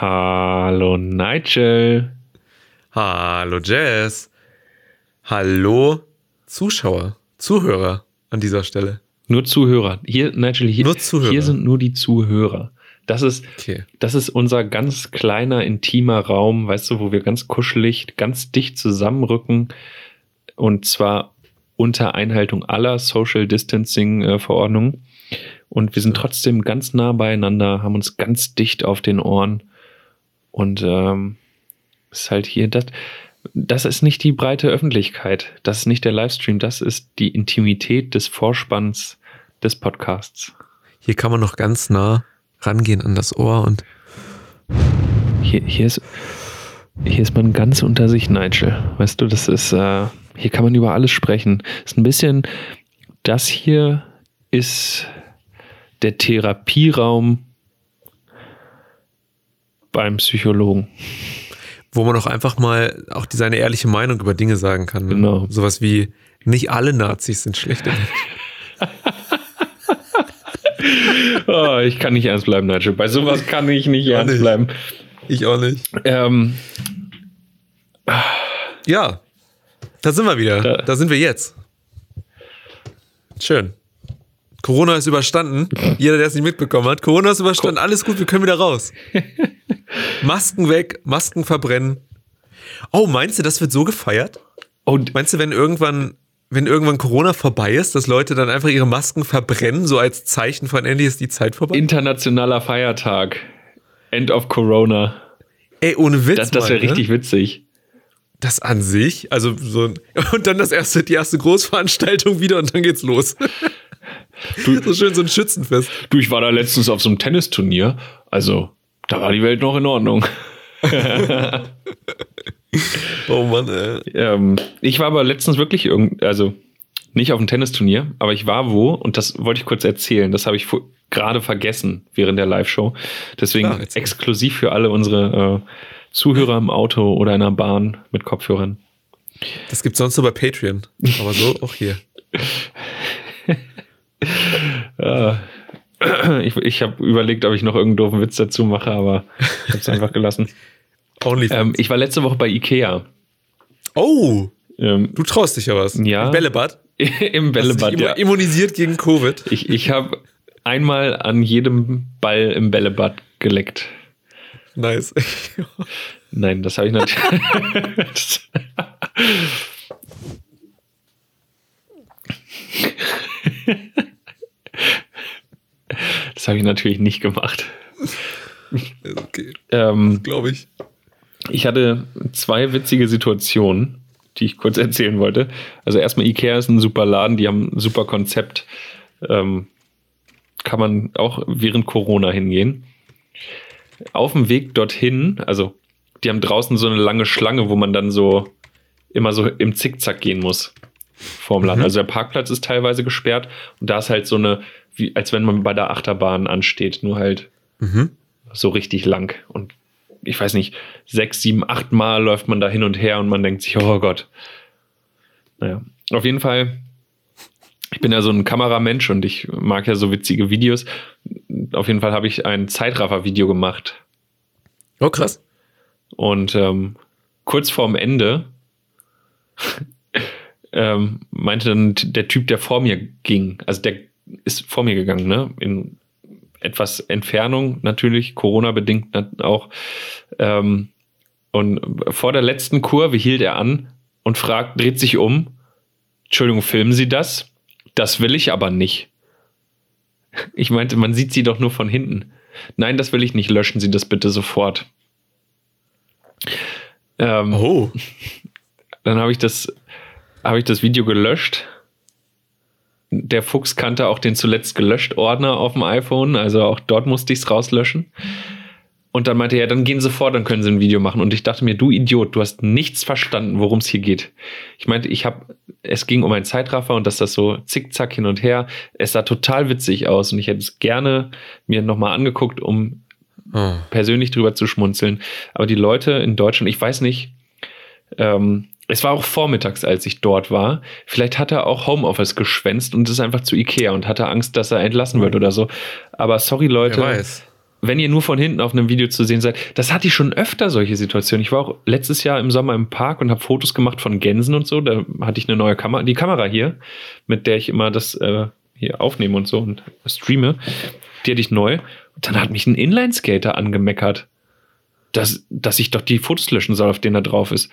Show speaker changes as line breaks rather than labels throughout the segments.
Hallo Nigel.
Hallo Jazz. Hallo Zuschauer, Zuhörer an dieser Stelle.
Nur Zuhörer. Hier, Nigel, hier,
Nur Zuhörer.
hier sind nur die Zuhörer. Das ist,
Okay.
das ist unser ganz kleiner, intimer Raum, weißt du, wo wir ganz kuschelig, ganz dicht zusammenrücken. Und zwar unter Einhaltung aller Social Distancing äh, Verordnungen. Und wir sind trotzdem ganz nah beieinander, haben uns ganz dicht auf den Ohren. Und ähm, ist halt hier, das, das ist nicht die breite Öffentlichkeit. Das ist nicht der Livestream. Das ist die Intimität des Vorspanns des Podcasts.
Hier kann man noch ganz nah rangehen an das Ohr und
Hier, hier, ist, hier ist man ganz unter sich, Nigel. Weißt du, das ist, äh, hier kann man über alles sprechen. Ist ein bisschen, das hier ist der Therapieraum beim Psychologen.
wo man auch einfach mal auch seine ehrliche Meinung über Dinge sagen kann. Ne?
Genau.
Sowas wie, nicht alle Nazis sind schlechte Menschen.
Oh, ich kann nicht ernst bleiben, Nigel. Bei sowas kann ich nicht ernst
nicht.
bleiben.
Ich auch nicht.
Ähm,
Ja, da sind wir wieder.
Da-
Da, sind wir jetzt. Schön. Corona ist überstanden. Jeder, der es nicht mitbekommen hat. Corona ist überstanden. Alles gut, wir können wieder raus. Masken weg, Masken verbrennen. Oh, meinst du, das wird so gefeiert?
und
Meinst du, wenn irgendwann, wenn irgendwann Corona vorbei ist, dass Leute dann einfach ihre Masken verbrennen, so als Zeichen von endlich ist die Zeit vorbei?
internationaler Feiertag. End of Corona.
Ey, ohne Witz.
Das, das wäre
ne?
richtig witzig.
Das an sich, also so und dann das erste, die erste Großveranstaltung wieder und dann geht's los. So schön so ein Schützenfest.
Du, ich war da letztens auf so einem Tennisturnier. Also, da war die Welt noch in Ordnung.
Oh Mann, ey.
Ähm, ich war aber letztens wirklich irgend, also nicht auf einem Tennisturnier, aber ich war wo und das wollte ich kurz erzählen. Das habe ich gerade vergessen während der Live-Show. Deswegen
erzähl.
exklusiv für alle unsere äh, Zuhörer im Auto oder in der Bahn mit Kopfhörern.
Das gibt's sonst nur bei Patreon. Aber so auch hier.
Ich, ich habe überlegt, ob ich noch irgendeinen doofen Witz dazu mache, aber ich habe es einfach gelassen. Ähm, ich war letzte Woche bei Ikea.
Oh,
Ähm,
du traust dich ja was.
Ja.
Im Bällebad.
Im Bällebad, ja.
Immunisiert gegen Covid.
Ich, ich habe einmal an jedem Ball im Bällebad geleckt.
Nice.
Nein, das habe ich natürlich. Das, habe ich natürlich nicht gemacht.
okay,
Ähm,
glaube ich.
ich hatte zwei witzige Situationen, die ich kurz erzählen wollte. Also erstmal Ikea ist ein super Laden, die haben ein super Konzept. Ähm, kann man auch während Corona hingehen. Auf dem Weg dorthin, also die haben draußen so eine lange Schlange, wo man dann so immer so im Zickzack gehen muss vorm Laden.
Mhm.
Also der Parkplatz ist teilweise gesperrt und da ist halt so eine, wie, als wenn man bei der Achterbahn ansteht, nur halt
Mhm.
so richtig lang. Und ich weiß nicht, sechs, sieben, acht Mal läuft man da hin und her und man denkt sich, oh Gott. Naja, auf jeden Fall, ich bin ja so ein Kameramensch und ich mag ja so witzige Videos. Auf jeden Fall habe ich ein Zeitraffer-Video gemacht.
Oh, krass.
Und ähm, kurz vorm Ende ähm, meinte dann der Typ, der vor mir ging, also der ist vor mir gegangen, ne? In etwas Entfernung natürlich, Corona-bedingt auch. Ähm, und vor der letzten Kurve hielt er an und fragt, dreht sich um. Entschuldigung, filmen Sie das? Das will ich aber nicht. Ich meinte, man sieht sie doch nur von hinten. Nein, das will ich nicht. Löschen Sie das bitte sofort. Ähm,
Oh.
Dann habe ich das, habe ich das Video gelöscht. Der Fuchs kannte auch den zuletzt gelöscht Ordner auf dem iPhone, also auch dort musste ich es rauslöschen. Und dann meinte er, dann gehen Sie vor, dann können Sie ein Video machen. Und ich dachte mir, du Idiot, du hast nichts verstanden, worum es hier geht. Ich meinte, ich habe, es ging um einen Zeitraffer und dass das so zickzack hin und her. Es sah total witzig aus und ich hätte es gerne mir nochmal angeguckt, um
oh.
persönlich drüber zu schmunzeln. Aber die Leute in Deutschland, ich weiß nicht, ähm, es war auch vormittags, als ich dort war. Vielleicht hat er auch Homeoffice geschwänzt und ist einfach zu Ikea und hatte Angst, dass er entlassen wird oder so. Aber sorry, Leute, wenn ihr nur von hinten auf einem Video zu sehen seid, das hatte ich schon öfter solche Situationen. Ich war auch letztes Jahr im Sommer im Park und habe Fotos gemacht von Gänsen und so. Da hatte ich eine neue Kamera, die Kamera hier, mit der ich immer das äh, hier aufnehme und so und streame. Die hatte ich neu. Und dann hat mich ein Inline-Skater angemeckert, dass, dass ich doch die Fotos löschen soll, auf denen er drauf ist.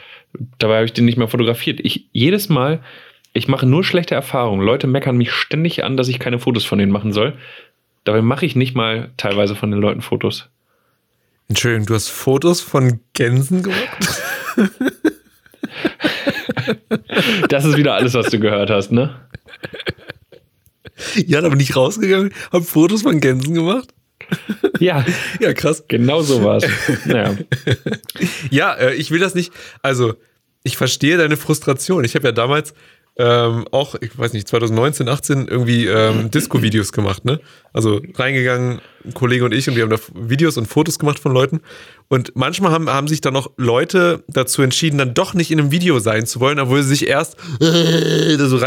Dabei habe ich den nicht mehr fotografiert. Ich jedes Mal, ich mache nur schlechte Erfahrungen. Leute meckern mich ständig an, dass ich keine Fotos von denen machen soll. Dabei mache ich nicht mal teilweise von den Leuten Fotos.
Entschuldigung, du hast Fotos von Gänsen gemacht?
das ist wieder alles, was du gehört hast, ne?
Ja, aber nicht rausgegangen, hab Fotos von Gänsen gemacht.
Ja.
Ja, krass.
Genau so war es. Naja.
Ja, äh, ich will das nicht. Also, ich verstehe deine Frustration. Ich habe ja damals ähm, auch, ich weiß nicht, 2019, 18 irgendwie ähm, Disco-Videos gemacht, ne? Also reingegangen, ein Kollege und ich, und wir haben da Videos und Fotos gemacht von Leuten. Und manchmal haben, haben sich dann noch Leute dazu entschieden, dann doch nicht in einem Video sein zu wollen, obwohl sie sich erst äh, so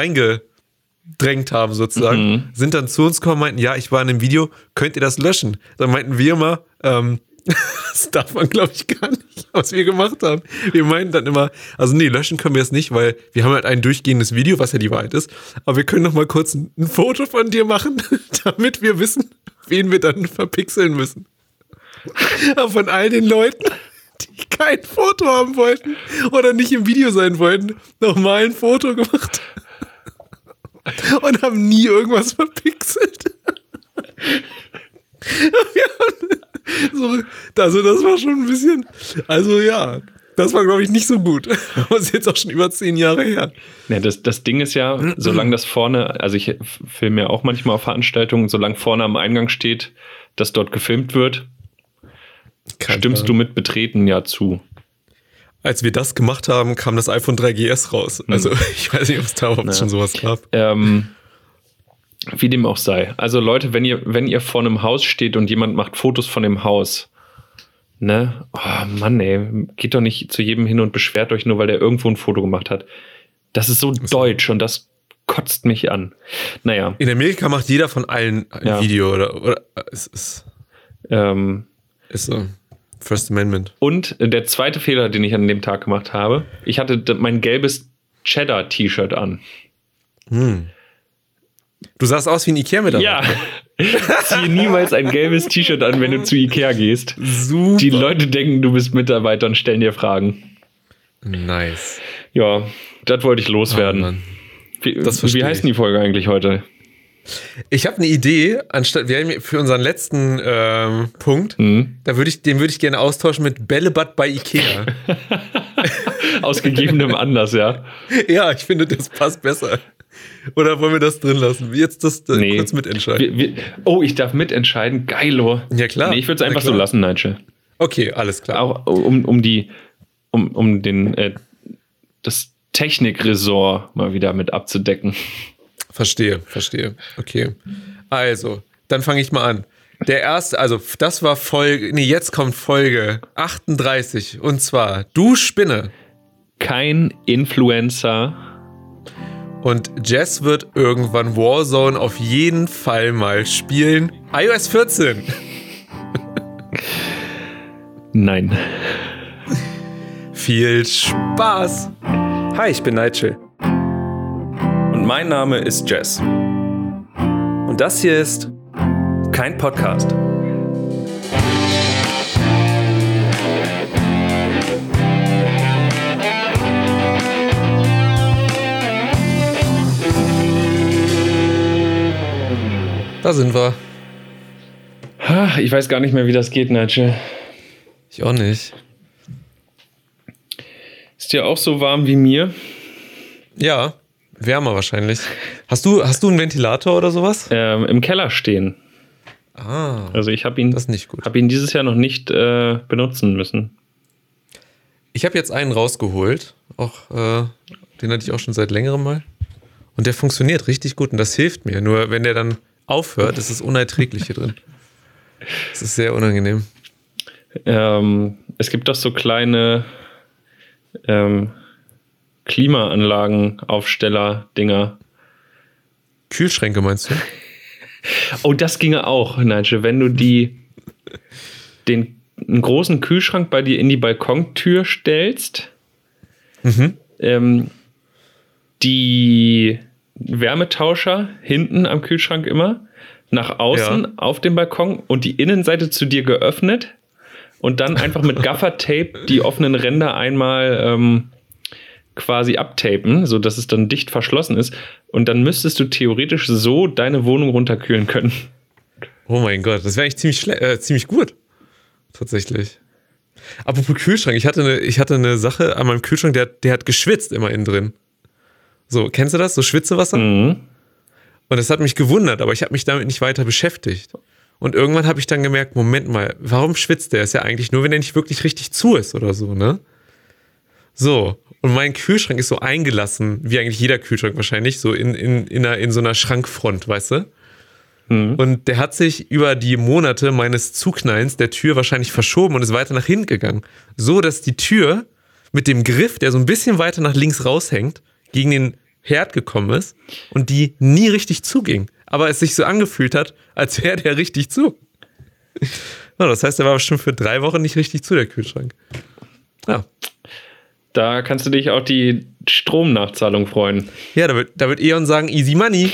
reingedrängt haben, sozusagen.
Mhm.
Sind dann zu uns gekommen, meinten, ja, ich war in einem Video, könnt ihr das löschen? Dann meinten wir immer, ähm, das darf man, glaube ich, gar nicht, was wir gemacht haben. Wir meinen dann immer, also nee, löschen können wir es nicht, weil wir haben halt ein durchgehendes Video, was ja die Wahrheit ist. Aber wir können noch mal kurz ein, ein Foto von dir machen, damit wir wissen, wen wir dann verpixeln müssen. Aber von all den Leuten, die kein Foto haben wollten oder nicht im Video sein wollten, nochmal ein Foto gemacht. Und haben nie irgendwas verpixelt. So, also das war schon ein bisschen, also ja, das war glaube ich nicht so gut. Aber es ist jetzt auch schon über zehn Jahre her.
Ja, das, das Ding ist ja, solange das vorne, also ich filme ja auch manchmal auf Veranstaltungen, solange vorne am Eingang steht, dass dort gefilmt wird,
Kein
stimmst
Fall.
du mit Betreten ja zu.
Als wir das gemacht haben, kam das iPhone 3GS raus. Also ich weiß nicht, ob es da überhaupt
Ja.
schon sowas gab.
Ähm, wie dem auch sei. Also Leute, wenn ihr, wenn ihr vor einem Haus steht und jemand macht Fotos von dem Haus, ne? Oh Mann, ey, geht doch nicht zu jedem hin und beschwert euch nur, weil der irgendwo ein Foto gemacht hat. Das ist so deutsch und das kotzt mich an. Naja,
In Amerika macht jeder von allen ein
Ja.
Video oder, oder es ist,
ähm,
ist so. First Amendment.
und der zweite Fehler, den ich an dem Tag gemacht habe, ich hatte mein gelbes Cheddar-T-Shirt an.
Du sahst aus wie ein Ikea-Mitarbeiter.
Ja, ziehe niemals ein gelbes T-Shirt an, wenn du zu Ikea gehst.
Super.
Die Leute denken, du bist Mitarbeiter und stellen dir Fragen.
Nice.
Ja, das wollte ich
Oh,
loswerden.
Mann.
wie, wie heißt die Folge eigentlich heute?
Ich habe eine Idee, anstatt wir haben für unseren letzten ähm, Punkt,
Hm?
da würde ich, den würde ich gerne austauschen mit Bällebad bei Ikea.
Aus gegebenem Anlass, ja.
ja, ich finde, das passt besser. Oder wollen wir das drin lassen? Jetzt das äh,
Nee.
kurz mitentscheiden.
Wir, wir, oh, ich darf mitentscheiden. Geilo.
Ja, klar.
Nee, ich würde es einfach so lassen, Nigel.
Okay, alles klar.
Auch um, um die, um, um den, äh, das Technikresort mal wieder mit abzudecken.
Verstehe, verstehe. Okay. Also, dann fange ich mal an. Der erste, also das war Folge, nee, jetzt kommt Folge 38 und zwar Du Spinne.
Kein Influencer.
Und Jess wird irgendwann Warzone auf jeden Fall mal spielen. iOS 14.
Nein.
Viel Spaß.
Hi, ich bin Nigel. Mein Name ist Jess. Und das hier ist kein Podcast.
Da sind wir.
Ich weiß gar nicht mehr, wie das geht, Nigel.
Ich auch nicht.
Ist dir auch so warm wie mir?
Ja, wärmer wahrscheinlich. Hast du, hast du einen Ventilator oder sowas?
Ähm, Im Keller stehen.
Ah,
Also ich habe ihn,
das ist nicht gut.
hab ihn dieses Jahr noch nicht äh, benutzen müssen.
Ich habe jetzt einen rausgeholt. Auch, äh, den hatte ich auch schon seit längerem mal. Und der funktioniert richtig gut und das hilft mir. Nur wenn der dann aufhört, ist es unerträglich hier drin. Es ist sehr unangenehm.
Ähm, es gibt doch so kleine ähm, Klimaanlagen, Aufsteller, Dinger.
Kühlschränke meinst du?
Oh, das ginge auch, Nigel, wenn du die den einen großen Kühlschrank bei dir in die Balkontür stellst,
Mhm.
ähm, die Wärmetauscher hinten am Kühlschrank immer nach außen
Ja.
auf dem Balkon und die Innenseite zu dir geöffnet und dann einfach mit Gaffertape die offenen Ränder einmal ähm, quasi abtapen, sodass es dann dicht verschlossen ist. Und dann müsstest du theoretisch so deine Wohnung runterkühlen können.
Oh mein Gott, das wäre eigentlich ziemlich, äh, ziemlich gut. Tatsächlich. Apropos Kühlschrank, ich hatte eine, ich hatte eine Sache an meinem Kühlschrank, der, der hat geschwitzt immer innen drin. So, kennst du das? So Schwitzewasser?
Mhm.
Und das hat mich gewundert, aber ich habe mich damit nicht weiter beschäftigt. Und irgendwann habe ich dann gemerkt, Moment mal, warum schwitzt der? Ist ja eigentlich nur, wenn er nicht wirklich richtig zu ist oder so, ne? So, und mein Kühlschrank ist so eingelassen, wie eigentlich jeder Kühlschrank wahrscheinlich, so in, in, in, einer, in so einer Schrankfront, weißt du? Und der hat sich über die Monate meines Zuknallens der Tür wahrscheinlich verschoben und ist weiter nach hinten gegangen. So, dass die Tür mit dem Griff, der so ein bisschen weiter nach links raushängt, gegen den Herd gekommen ist und die nie richtig zuging. Aber es sich so angefühlt hat, als wäre der richtig zu. Das heißt, er war bestimmt für drei Wochen nicht richtig zu, der Kühlschrank. Ja,
Da kannst du dich auch die Stromnachzahlung freuen.
ja da, wird, da wird Eon sagen, easy money,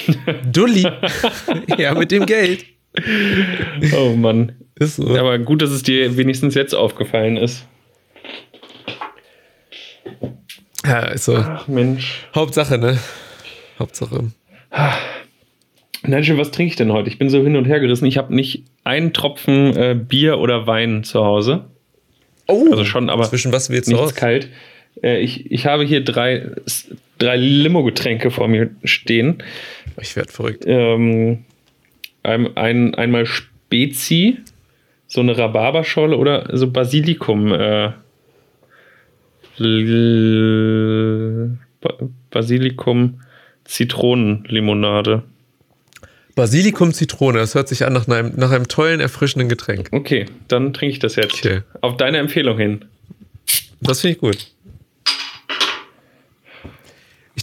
Dulli. ja, mit dem Geld.
Oh Mann.
Ist so.
Aber gut, dass es dir wenigstens jetzt aufgefallen ist.
Ja, ist so.
Ach Mensch.
Hauptsache, ne? Hauptsache.
Nigel, was trinke ich denn heute? Ich bin so hin und her gerissen. Ich habe nicht einen Tropfen äh, Bier oder Wein zu Hause.
Oh,
Also schon, aber
zwischen was willst du
Nichts
aus?
kalt. Äh, ich, ich habe hier drei, drei Limo-Getränke vor mir stehen.
Ich werde verrückt.
Ähm, ein, ein, einmal Spezi, so eine Rhabarberscholle oder so Basilikum. Äh, Basilikum Zitronenlimonade.
Basilikum Zitrone, das hört sich an nach einem, nach einem tollen, erfrischenden Getränk.
Okay, dann trinke ich das jetzt.
Okay.
Auf deine Empfehlung hin.
Das finde ich gut.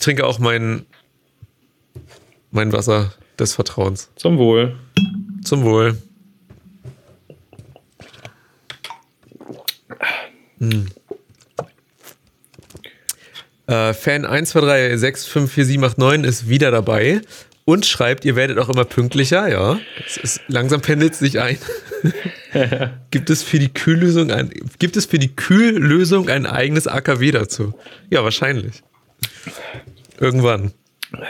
Ich trinke auch mein, mein Wasser des Vertrauens.
Zum Wohl.
Zum Wohl. Hm. Äh, Fan 123654789 ist wieder dabei und schreibt, ihr werdet auch immer pünktlicher, ja. Ist, langsam pendelt es sich ein. gibt es für die Kühllösung ein, gibt es für die Kühllösung ein eigenes AKW dazu? Ja, wahrscheinlich. Irgendwann.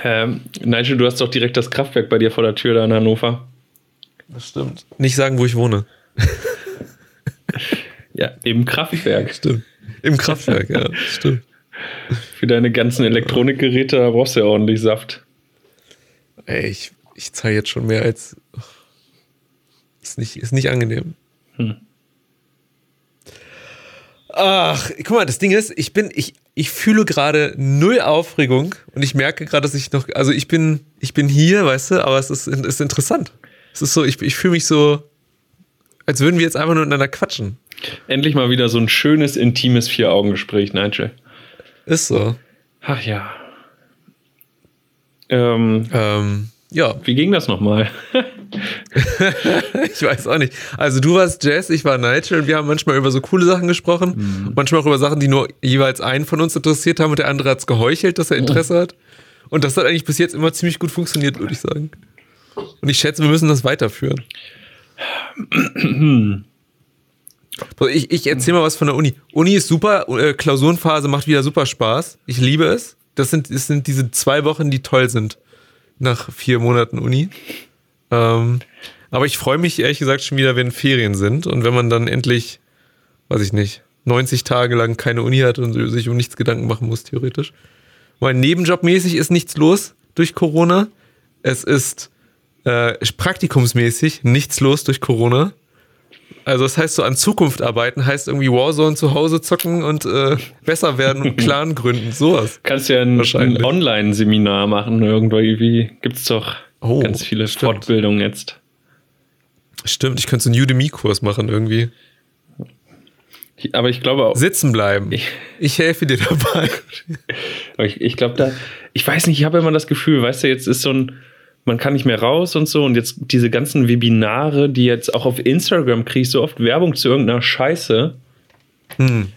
Ähm, Nigel, du hast doch direkt das Kraftwerk bei dir vor der Tür da in Hannover.
Das stimmt. Nicht sagen, wo ich wohne.
Ja, im Kraftwerk.
Stimmt. Im Kraftwerk, ja, stimmt.
Für deine ganzen Elektronikgeräte da brauchst du ja ordentlich Saft.
Ey, ich, ich zahle jetzt schon mehr als. Ist nicht, ist nicht angenehm. Ach, guck mal, das Ding ist, ich bin, ich, ich fühle gerade null Aufregung und ich merke gerade, dass ich noch, also ich bin, ich bin hier, weißt du, aber es ist, ist interessant. Es ist so, ich, ich fühle mich so, als würden wir jetzt einfach nur miteinander quatschen.
Endlich mal wieder so ein schönes, intimes Vier-Augen-Gespräch, Nigel.
Ist so.
Ach ja. Ähm,
Ähm, ja,
wie ging das nochmal?
Ich weiß auch nicht. Also du warst Jess, ich war Nigel und wir haben manchmal über so coole Sachen gesprochen. Manchmal auch über Sachen, die nur jeweils einen von uns interessiert haben und der andere hat es geheuchelt, dass er Interesse hat. Und das hat eigentlich bis jetzt immer ziemlich gut funktioniert, würde ich sagen. Und ich schätze, wir müssen das weiterführen. Ich, ich erzähle mal was von der Uni. Uni ist super, äh, Klausurenphase macht wieder super Spaß. Ich liebe es. Das sind, das sind diese zwei Wochen, die toll sind. Nach vier Monaten Uni. Ähm, aber ich freue mich ehrlich gesagt schon wieder, wenn Ferien sind und wenn man dann endlich, weiß ich nicht, 90 Tage lang keine Uni hat und sich um nichts Gedanken machen muss, theoretisch. Weil nebenjobmäßig ist nichts los durch Corona. Es ist äh, praktikumsmäßig nichts los durch Corona. Also das heißt so an Zukunft arbeiten, heißt irgendwie Warzone zu Hause zocken und äh, besser werden und Clan gründen, sowas.
Kannst ja ein, ein Online-Seminar machen. Irgendwie gibt's doch
Oh,
ganz viele
stimmt.
Fortbildungen jetzt.
Stimmt, ich könnte so einen Udemy-Kurs machen irgendwie.
Aber ich glaube auch,
Sitzen bleiben.
Ich-
Ich helfe dir dabei.
ich, ich glaube da, ich weiß nicht, ich habe immer das Gefühl, weißt du, jetzt ist so ein, man kann nicht mehr raus und so. Und jetzt diese ganzen Webinare, die jetzt auch auf Instagram kriege ich so oft Werbung zu irgendeiner Scheiße,
Hm.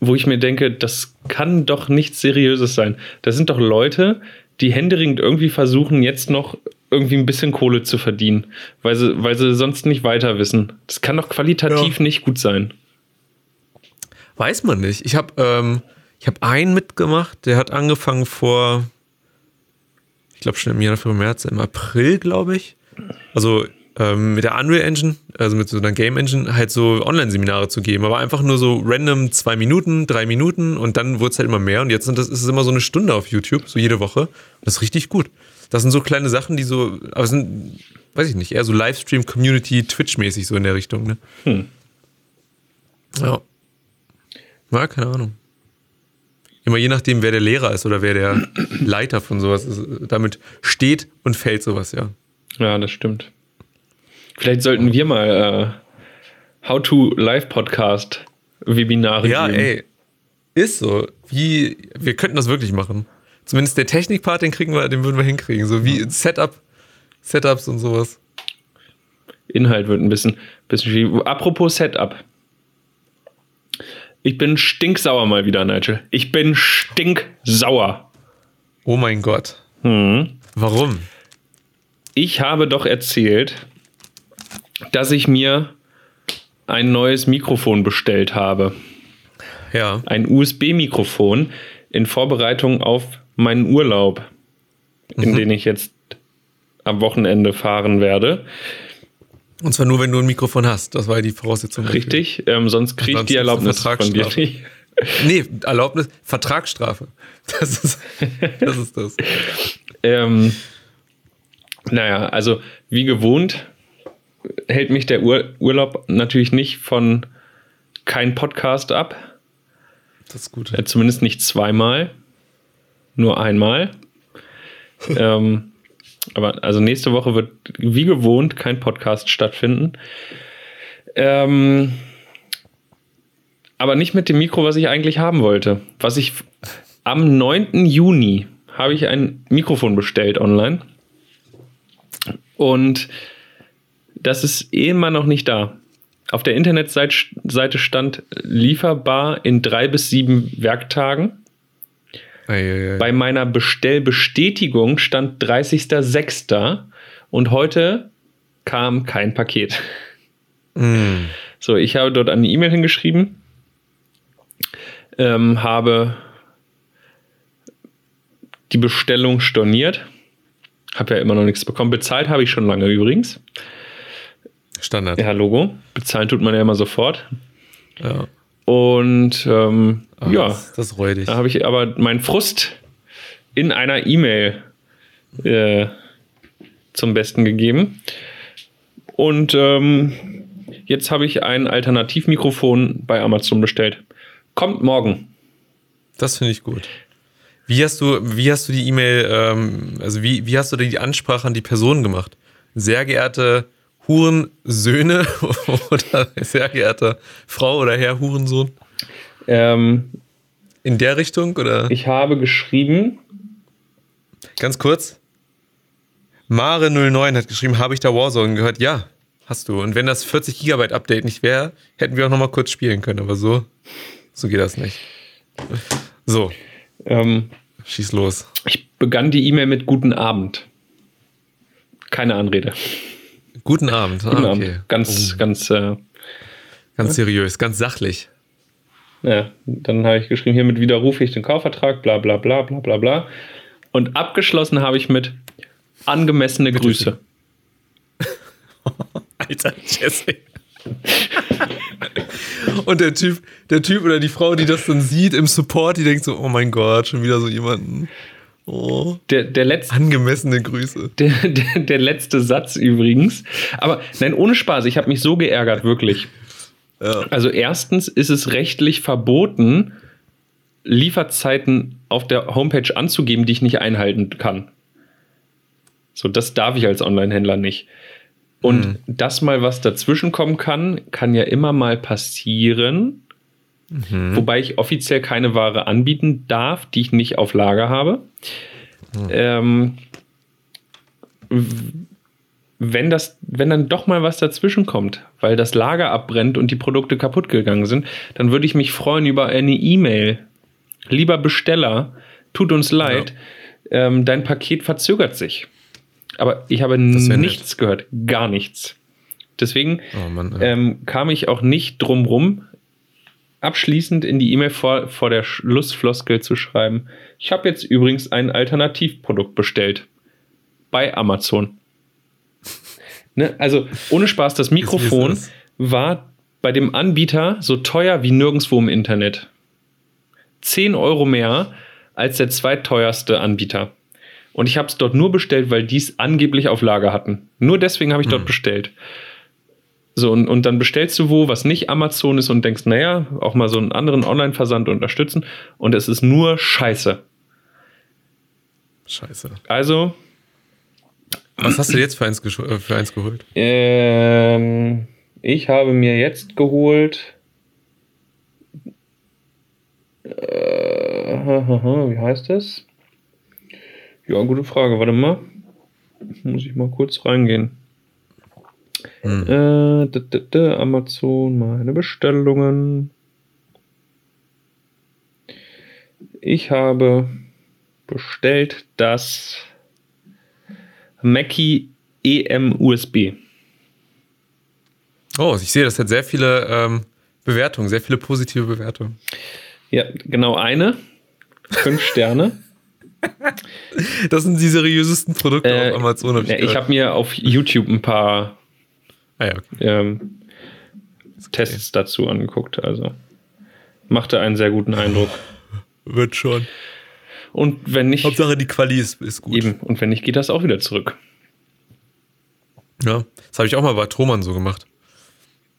wo ich mir denke, das kann doch nichts Seriöses sein. Das sind doch Leute, die händeringend irgendwie versuchen, jetzt noch irgendwie ein bisschen Kohle zu verdienen, weil sie, weil sie sonst nicht weiter wissen. Das kann doch qualitativ
Ja.
nicht gut sein.
Weiß man nicht. Ich habe ähm, ich hab einen mitgemacht, der hat angefangen vor, glaube schon im Januar, im März, im April, glaube ich. Also ähm, mit der Unreal Engine, also mit so einer Game Engine, halt so Online-Seminare zu geben. Aber einfach nur so random zwei Minuten, drei Minuten und dann wurde es halt immer mehr. Und jetzt sind das, ist es immer so eine Stunde auf YouTube, so jede Woche. Und das ist richtig gut. Das sind so kleine Sachen, die so, aber sind, weiß ich nicht, eher so Livestream, Community, Twitch-mäßig so in der Richtung, ne?
Hm.
Ja. Ja, keine Ahnung. Immer je nachdem, wer der Lehrer ist oder wer der Leiter von sowas ist. Damit steht und fällt sowas, ja.
Ja, das stimmt. Vielleicht sollten wir mal äh, How to Live Podcast Webinare
Ja,
geben.
ey. Ist so. Wie, wir könnten das wirklich machen. Zumindest der Technikpart, den kriegen wir, den würden wir hinkriegen. So wie Setup, Setups und sowas.
Inhalt wird ein bisschen, bisschen schwierig. Apropos Setup. Ich bin stinksauer mal wieder, Nigel. Ich bin stinksauer.
Oh mein Gott.
Hm.
Warum?
Ich habe doch erzählt, dass ich mir ein neues Mikrofon bestellt habe.
Ja.
Ein USB-Mikrofon in Vorbereitung auf meinen Urlaub, in den ich jetzt am Wochenende fahren werde.
Und zwar nur, wenn du ein Mikrofon hast. Das war ja die Voraussetzung.
Richtig? Ähm, sonst kriege ich die Erlaubnis von dir
Vertragsstrafe.
nicht.
Nee, Erlaubnis, Vertragsstrafe. Das ist das. Ist das.
Ähm, naja, also wie gewohnt hält mich der Ur Urlaub natürlich nicht von kein Podcast ab.
Das ist gut.
Äh, zumindest nicht zweimal, nur einmal. ähm, aber also nächste Woche wird wie gewohnt kein Podcast stattfinden. Ähm, aber nicht mit dem Mikro, was ich eigentlich haben wollte. Was ich am 9. Juni habe ich ein Mikrofon bestellt online. Und das ist eh immer noch nicht da. Auf der Internetseite Seite stand lieferbar in drei bis sieben Werktagen. Bei meiner Bestellbestätigung stand 30.06. und heute kam kein Paket.
Mm.
So, ich habe dort eine E-Mail hingeschrieben, ähm, habe die Bestellung storniert, habe ja immer noch nichts bekommen. Bezahlt habe ich schon lange übrigens.
Standard.
Ja, Logo. Bezahlen tut man ja immer sofort.
Ja.
Und ähm,
Ah,
ja,
Das, das räudig.
da habe ich aber meinen Frust in einer E-Mail äh, zum Besten gegeben. Und ähm, jetzt habe ich ein Alternativmikrofon bei Amazon bestellt. Kommt morgen.
Das finde ich gut. Wie hast du, wie hast du die E-Mail, ähm, also wie, wie hast du die Ansprache an die Person gemacht? Sehr geehrte Hurensöhne oder sehr geehrte Frau oder Herr Hurensohn?
Ähm,
In der Richtung oder?
ich habe geschrieben,
Ganz kurz. Mare09 hat geschrieben, habe ich da Warzone gehört? Ja, hast du. Und wenn das 40 Gigabyte Update nicht wäre, hätten wir auch noch mal kurz spielen können. Aber so, so geht das nicht. So,
ähm,
schieß los.
ich begann die E-Mail mit Guten Abend. Keine Anrede.
Guten Abend.
Guten
Ah,
Abend. Ganz, ganz äh,
Ganz seriös, ganz sachlich.
Ja, dann habe ich geschrieben, hiermit widerrufe ich den Kaufvertrag, bla bla bla bla bla bla. Und abgeschlossen habe ich mit angemessene Grüße.
Alter, Jesse. Und der Typ, der Typ oder die Frau, die das dann sieht im Support, die denkt so, oh mein Gott, schon wieder so jemanden. Oh,
Der, der, letzte,
angemessene Grüße.
der, der, der letzte Satz übrigens. Aber nein, ohne Spaß, ich habe mich so geärgert, wirklich.
Ja.
Also erstens ist es rechtlich verboten, Lieferzeiten auf der Homepage anzugeben, die ich nicht einhalten kann. So, das darf ich als Online-Händler nicht. Und
Mhm.
dass mal was dazwischen kommen kann, kann ja immer mal passieren.
Mhm.
Wobei ich offiziell keine Ware anbieten darf, die ich nicht auf Lager habe.
Mhm.
Ähm, wenn das, wenn dann doch mal was dazwischen kommt, weil das Lager abbrennt und die Produkte kaputt gegangen sind, dann würde ich mich freuen über eine E-Mail. Lieber Besteller, tut uns leid, ja. ähm, dein Paket verzögert sich. Aber ich habe nichts nett. gehört, gar nichts. Deswegen oh Mann, ja. ähm, kam ich auch nicht drum rum, abschließend in die E-Mail vor, vor der Schlussfloskel zu schreiben. Ich habe jetzt übrigens ein Alternativprodukt bestellt bei Amazon. Ne? Also ohne Spaß, das Mikrofon war bei dem Anbieter so teuer wie nirgendwo im Internet. 10 Euro mehr als der zweiteuerste Anbieter. Und ich habe es dort nur bestellt, weil die es angeblich auf Lager hatten. Nur deswegen habe ich dort hm. bestellt. So, und, und dann bestellst du wo, was nicht Amazon ist und denkst, naja, auch mal so einen anderen Online-Versand unterstützen. Und es ist nur Scheiße.
Scheiße.
Also,
was hast du jetzt für eins, äh, für eins geholt?
Ähm, ich habe mir jetzt geholt. Äh, wie heißt das? Ja, gute Frage. Warte mal. Muss ich mal kurz reingehen. Hm. Äh, da, da, da, Amazon, meine Bestellungen. Ich habe bestellt das Mackie EM USB.
Oh, ich sehe, das hat sehr viele ähm, Bewertungen, sehr viele positive Bewertungen.
Ja, genau eine. Fünf Sterne.
Das sind die seriösesten Produkte äh, auf Amazon.
Hab ich ja, ich habe mir auf YouTube ein paar ah, ja, okay. ähm, Tests dazu angeguckt. Also machte einen sehr guten Eindruck.
Wird schon.
Und wenn nicht.
Hauptsache die Quali ist, ist gut.
Eben. Und wenn nicht, geht das auch wieder zurück.
Ja, das habe ich auch mal bei Thomann so gemacht.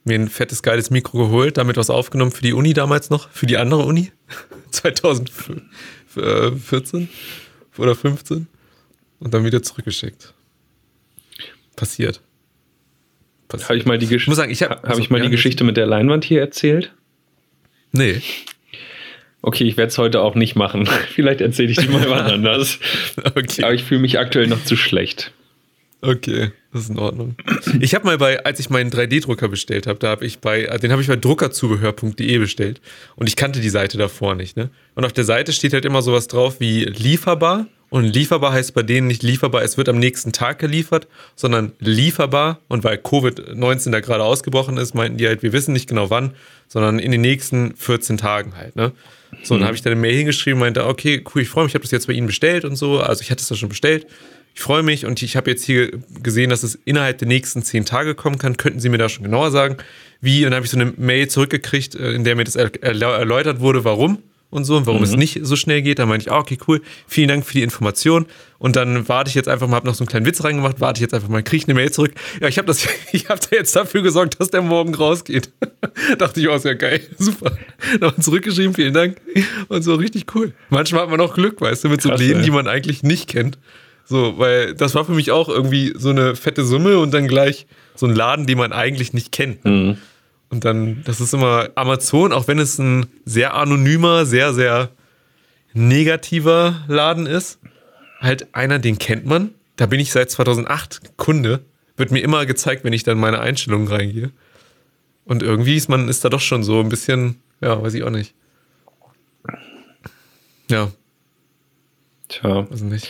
Mir ein fettes, geiles Mikro geholt, damit was aufgenommen für die Uni damals noch, für die andere Uni. 2014 oder 15. Und dann wieder zurückgeschickt. Passiert.
Passiert. Habe ich mal die, Gesch
muss sagen, ich hab,
hab also, ich mal die Geschichte mit der Leinwand hier erzählt?
Nee.
Okay, ich werde es heute auch nicht machen. Vielleicht erzähle ich die mal wann anders. okay. Aber ich fühle mich aktuell noch zu schlecht.
Okay, das ist in Ordnung. Ich habe mal bei, als ich meinen 3D-Drucker bestellt habe, da habe ich bei, den habe ich bei druckerzubehör.de bestellt und ich kannte die Seite davor nicht, ne? Und auf der Seite steht halt immer sowas drauf wie lieferbar und lieferbar heißt bei denen nicht lieferbar, es wird am nächsten Tag geliefert, sondern lieferbar und weil Covid-19 da gerade ausgebrochen ist, meinten die halt, wir wissen nicht genau wann, sondern in den nächsten 14 Tagen halt, ne? So, mhm. dann habe ich dann eine Mail hingeschrieben, meinte, okay, cool, ich freue mich, ich habe das jetzt bei Ihnen bestellt und so. Also ich hatte es da schon bestellt. Ich freue mich und ich habe jetzt hier gesehen, dass es innerhalb der nächsten zehn Tage kommen kann. Könnten Sie mir da schon genauer sagen, wie? Und dann habe ich so eine Mail zurückgekriegt, äh, in der mir das erläutert wurde, warum und so und warum mhm. es nicht so schnell geht. Da meinte ich, ah, okay, cool, vielen Dank für die Information. Und dann warte ich jetzt einfach mal, habe noch so einen kleinen Witz reingemacht, warte ich jetzt einfach mal, kriege ich eine Mail zurück. Ja, ich habe das, ich habe da jetzt dafür gesorgt, dass der morgen rausgeht. Dachte ich, oh, ist ja geil, super. Nochmal zurückgeschrieben, vielen Dank. Und so richtig cool. Manchmal hat man auch Glück, weißt du, mit so Krass, Läden, ey. die man eigentlich nicht kennt. So, weil das war für mich auch irgendwie so eine fette Summe und dann gleich so ein Laden, den man eigentlich nicht kennt. Mhm. Und dann, das ist immer Amazon, auch wenn es ein sehr anonymer, sehr, sehr negativer Laden ist. Halt einer, den kennt man. Da bin ich seit 2008 Kunde. Wird mir immer gezeigt, wenn ich dann meine Einstellungen reingehe. Und irgendwie ist man ist da doch schon so ein bisschen, ja, weiß ich auch nicht. Ja.
Tja. Weiß nicht.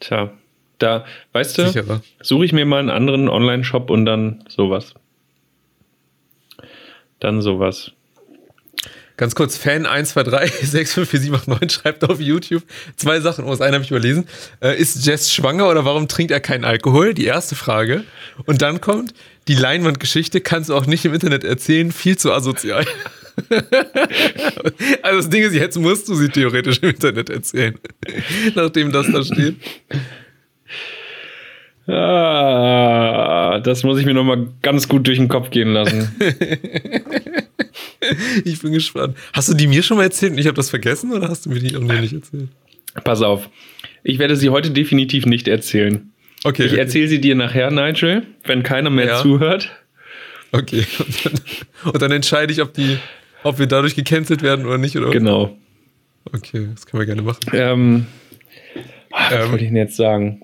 Tja. Da, weißt du, suche ich mir mal einen anderen Online-Shop und dann sowas dann sowas.
Ganz kurz, Fan 123654789 schreibt auf YouTube zwei Sachen. Oh, das eine habe ich überlesen. Äh, ist Jess schwanger oder warum trinkt er keinen Alkohol? Die erste Frage. Und dann kommt, die Leinwandgeschichte kannst du auch nicht im Internet erzählen, viel zu asozial. also das Ding ist, jetzt musst du sie theoretisch im Internet erzählen. Nachdem das da steht.
Ah, das muss ich mir nochmal ganz gut durch den Kopf gehen lassen.
ich bin gespannt. Hast du die mir schon mal erzählt und ich habe das vergessen oder hast du mir die auch noch nicht erzählt?
Pass auf. Ich werde sie heute definitiv nicht erzählen. Okay. Ich okay. erzähle sie dir nachher, Nigel, wenn keiner mehr ja. zuhört.
Okay. Und dann, und dann, entscheide ich, ob, die, ob wir dadurch gecancelt werden oder nicht, oder?
Genau.
Okay, das können wir gerne machen.
Ähm, was ähm, wollte ich denn jetzt sagen?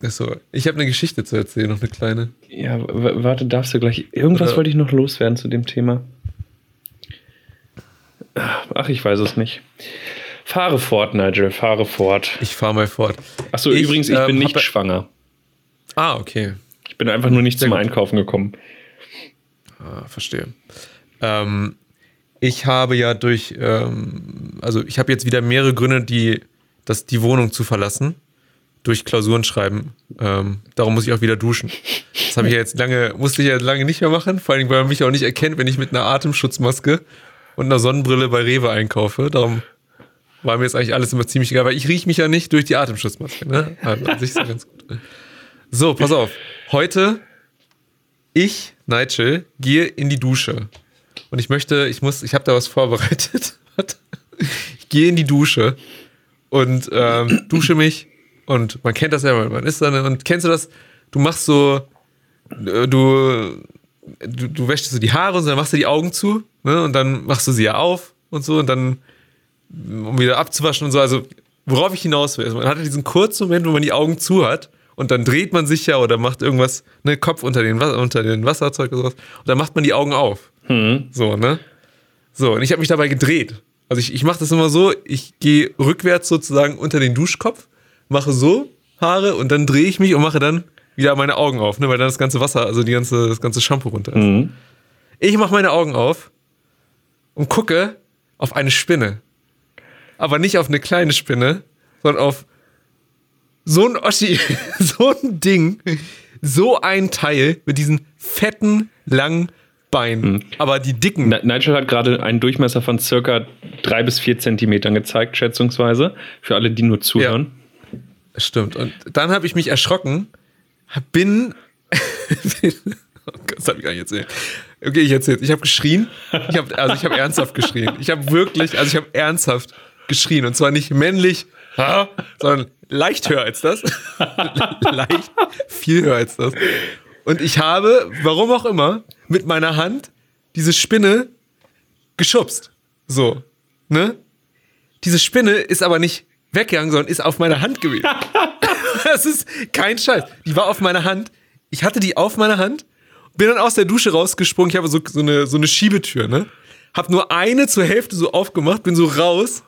Ist so. Ich habe eine Geschichte zu erzählen, noch eine kleine.
Ja, warte, darfst du gleich. Irgendwas
Oder-
wollte ich noch loswerden zu dem Thema. Ach, ich weiß es nicht. Fahre fort, Nigel, fahre fort.
Ich fahre mal fort.
Achso,
Ich,
übrigens, ich
ähm,
bin nicht schwanger.
Ah, okay.
Ich bin einfach nur nicht
Sehr
zum
gut.
Einkaufen gekommen.
Ah, verstehe. Ähm, ich habe ja durch, ähm, also ich habe jetzt wieder mehrere Gründe, die, das, die Wohnung zu verlassen. Durch Klausuren schreiben. Ähm, darum muss ich auch wieder duschen. Das habe ich ja jetzt lange, musste ich ja lange nicht mehr machen. Vor allem, weil man mich auch nicht erkennt, wenn ich mit einer Atemschutzmaske und einer Sonnenbrille bei Rewe einkaufe. Darum war mir jetzt eigentlich alles immer ziemlich egal, weil ich rieche mich ja nicht durch die Atemschutzmaske. Ne? Also an sich ist ganz gut. So, pass auf. Heute, ich, Nigel, gehe in die Dusche. Und ich möchte, ich muss, ich habe da was vorbereitet. Ich gehe in die Dusche und ähm, dusche mich. Und man kennt das ja, man ist dann, und kennst du das? Du machst so, äh, du, du, du wäschst so die Haare und dann machst du die Augen zu, ne? Und dann machst du sie ja auf und so und dann, um wieder abzuwaschen und so. Also, worauf ich hinaus will, ist, man hat ja diesen kurzen Moment, wo man die Augen zu hat und dann dreht man sich ja oder macht irgendwas, ne, Kopf unter den, unter den Wasserzeug oder sowas und dann macht man die Augen auf.
Hm.
So, ne? So, und ich habe mich dabei gedreht. Also ich, ich mache das immer so, ich gehe rückwärts sozusagen unter den Duschkopf, mache so Haare und dann drehe ich mich und mache dann wieder meine Augen auf, ne, weil dann das ganze Wasser, also die ganze, das ganze Shampoo runter ist.
Mhm.
Ich mache meine Augen auf und gucke auf eine Spinne. Aber nicht auf eine kleine Spinne, sondern auf so ein Oschi, so ein Ding, so ein Teil mit diesen fetten, langen Beinen. Aber die dicken.
Ni- Nigel hat gerade einen Durchmesser von circa drei bis vier Zentimetern gezeigt, schätzungsweise. Für alle, die nur zuhören.
Stimmt. Und dann habe ich mich erschrocken, bin. oh Gott, das habe ich gar nicht erzählt. Okay, ich erzähle. Ich habe geschrien. Ich habe also ich habe ernsthaft geschrien. Ich habe wirklich, also ich habe ernsthaft geschrien und zwar nicht männlich, "Ha", sondern leicht höher als das. leicht, viel höher als das. Und ich habe, warum auch immer, mit meiner Hand diese Spinne geschubst. So, ne? Diese Spinne ist aber nicht weggegangen, sondern ist auf meiner Hand gewesen. das ist kein Scheiß. Die war auf meiner Hand. Ich hatte die auf meiner Hand, bin dann aus der Dusche rausgesprungen. Ich habe so, so, eine, so eine Schiebetür, ne? Hab nur eine zur Hälfte so aufgemacht, bin so raus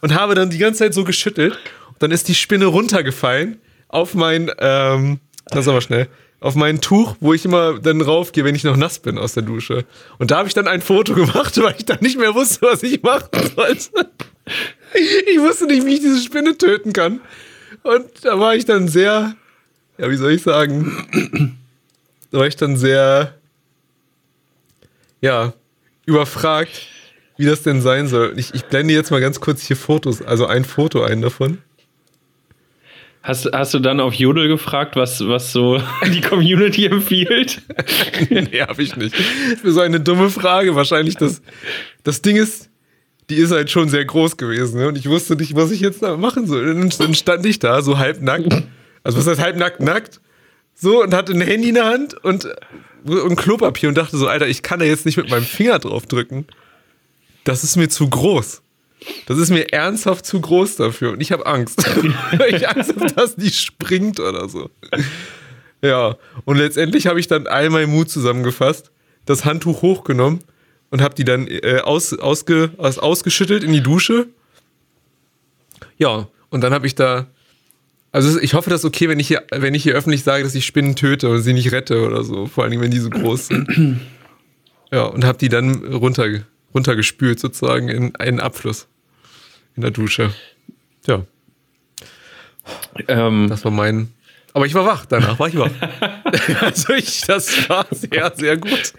und habe dann die ganze Zeit so geschüttelt. Und dann ist die Spinne runtergefallen auf mein, ähm, lass aber schnell, auf mein Tuch, wo ich immer dann raufgehe, wenn ich noch nass bin aus der Dusche. Und da habe ich dann ein Foto gemacht, weil ich dann nicht mehr wusste, was ich machen sollte. Ich wusste nicht, wie ich diese Spinne töten kann. Und da war ich dann sehr, ja, wie soll ich sagen, da war ich dann sehr, ja, überfragt, wie das denn sein soll. Ich, ich blende jetzt mal ganz kurz hier Fotos, also ein Foto ein davon.
Hast, hast du dann auf Jodel gefragt, was, was so die Community empfiehlt?
nee, hab ich nicht. Für so eine dumme Frage. Wahrscheinlich das, das Ding ist, die ist halt schon sehr groß gewesen. Ne? Und ich wusste nicht, was ich jetzt da machen soll. Und dann stand ich da, so halbnackt. Also was heißt halbnackt, nackt? So, und hatte ein Handy in der Hand und, und Klopapier und dachte so, Alter, ich kann da jetzt nicht mit meinem Finger drauf drücken. Das ist mir zu groß. Das ist mir ernsthaft zu groß dafür. Und ich habe Angst. Ich Angst habe, dass die springt oder so. Ja, und letztendlich habe ich dann all meinen Mut zusammengefasst, das Handtuch hochgenommen und habe die dann äh, aus, ausge, aus, ausgeschüttelt in die Dusche. Ja, und dann habe ich da. Also ich hoffe, das ist okay, wenn ich, hier, wenn ich hier öffentlich sage, dass ich Spinnen töte und sie nicht rette oder so. Vor allem, wenn die so groß sind. Ja, und habe die dann runter, runtergespült sozusagen in einen Abfluss in der Dusche. Ja,
ähm,
das war mein. Aber ich war wach, danach war ich wach. also ich, das war sehr, sehr gut.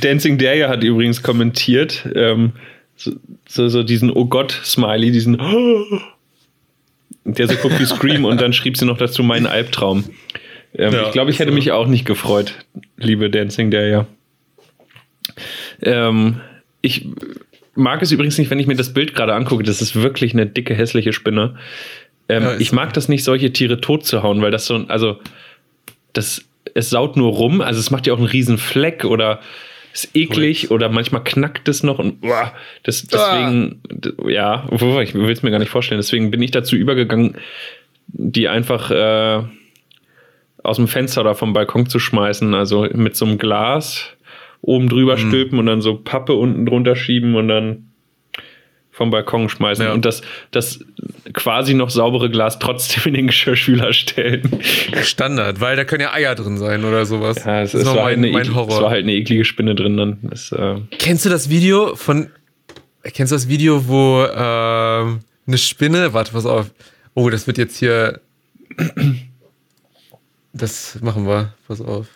Dancing Dare hat übrigens kommentiert, ähm, so, so, so diesen Oh Gott-Smiley, diesen der so guckt wie Scream und dann schrieb sie noch dazu meinen Albtraum. Ähm,
Ja,
ich glaube, ich hätte mich auch nicht gefreut, liebe Dancing Dare. Ähm, ich mag es übrigens nicht, wenn ich mir das Bild gerade angucke. Das ist wirklich eine dicke, hässliche Spinne. Ähm,
Ja,
ich
so.
mag das nicht, solche Tiere tot zu hauen, weil das so, also, das, es saut nur rum, also es macht ja auch einen riesen Fleck oder ist eklig oder manchmal knackt es noch und uah, das, deswegen, d- ja, ich will es mir gar nicht vorstellen, deswegen bin ich dazu übergegangen, die einfach äh, aus dem Fenster oder vom Balkon zu schmeißen. Also mit so einem Glas oben drüber
Mhm.
stülpen und dann so Pappe unten drunter schieben und dann vom Balkon schmeißen
Ja.
und das, das quasi noch saubere Glas trotzdem in den Geschirrspüler stellen.
Standard, weil da können ja Eier drin sein oder sowas.
Ja, es,
das
es,
ist noch
war halt
mein,
eine
mein Horror.
es war halt eine eklige Spinne drin. Dann ist, äh,
Kennst du das Video von. Kennst du das Video, wo ähm, eine Spinne. Warte, pass auf. Oh, das wird jetzt hier. Das machen wir. Pass auf.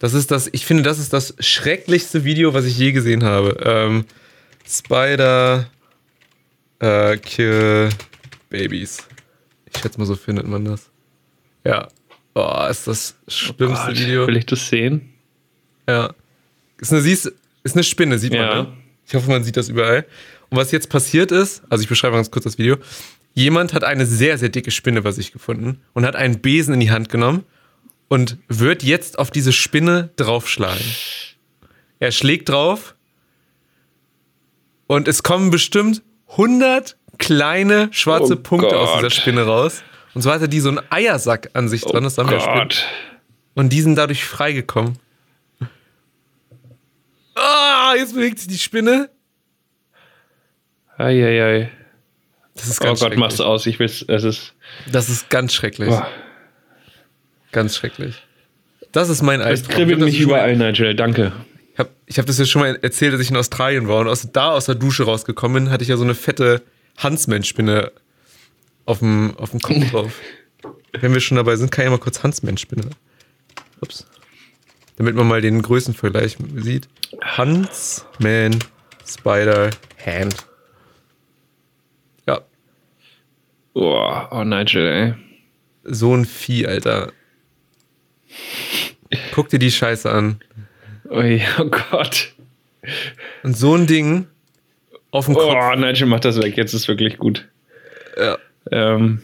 Das ist das. Ich finde, das ist das schrecklichste Video, was ich je gesehen habe. Ähm, Spider äh, Kill Babies. Ich schätze mal, so findet man das. Ja. Oh, ist das schlimmste
Gott,
Video.
Will ich das sehen?
Ja. Ist eine, ist eine Spinne, sieht man. Ne? Ich hoffe, man sieht das überall. Und was jetzt passiert ist, also ich beschreibe ganz kurz das Video. Jemand hat eine sehr, sehr dicke Spinne bei sich gefunden und hat einen Besen in die Hand genommen und wird jetzt auf diese Spinne draufschlagen. Er schlägt drauf und es kommen bestimmt 100 kleine schwarze
Oh
Punkte aus dieser
Gott.
Spinne raus. Und so hatte die so einen Eiersack an sich dran, das haben wir.
Oh Gott.
Und die sind dadurch freigekommen. Ah, jetzt bewegt sich die Spinne.
Eieiei.
Das ist
Oh
ganz
Gott,
schrecklich.
mach's aus. Ich will's, es ist.
Das ist ganz schrecklich.
Boah,
Ganz schrecklich. Das ist mein
es
Albtraum.
kribbelt
Ich das
mich überall, Nigel. Danke.
Ich habe ich hab das ja schon mal erzählt, dass ich in Australien war und aus, da aus der Dusche rausgekommen bin, hatte ich ja so eine fette Huntsman-Spinne auf dem, auf dem Kopf drauf. Wenn wir schon dabei sind, kann ich ja mal kurz Huntsman-Spinne. Ups. Damit man mal den Größenvergleich sieht. Huntsman Spider Hand. Ja,
Oh, oh Nigel, ey.
so ein Vieh, Alter. Guck dir die Scheiße an.
Ui, oh Gott.
Und so ein Ding auf dem Kopf.
Oh, Nigel, mach das weg. Jetzt ist wirklich gut.
Ja.
Ähm,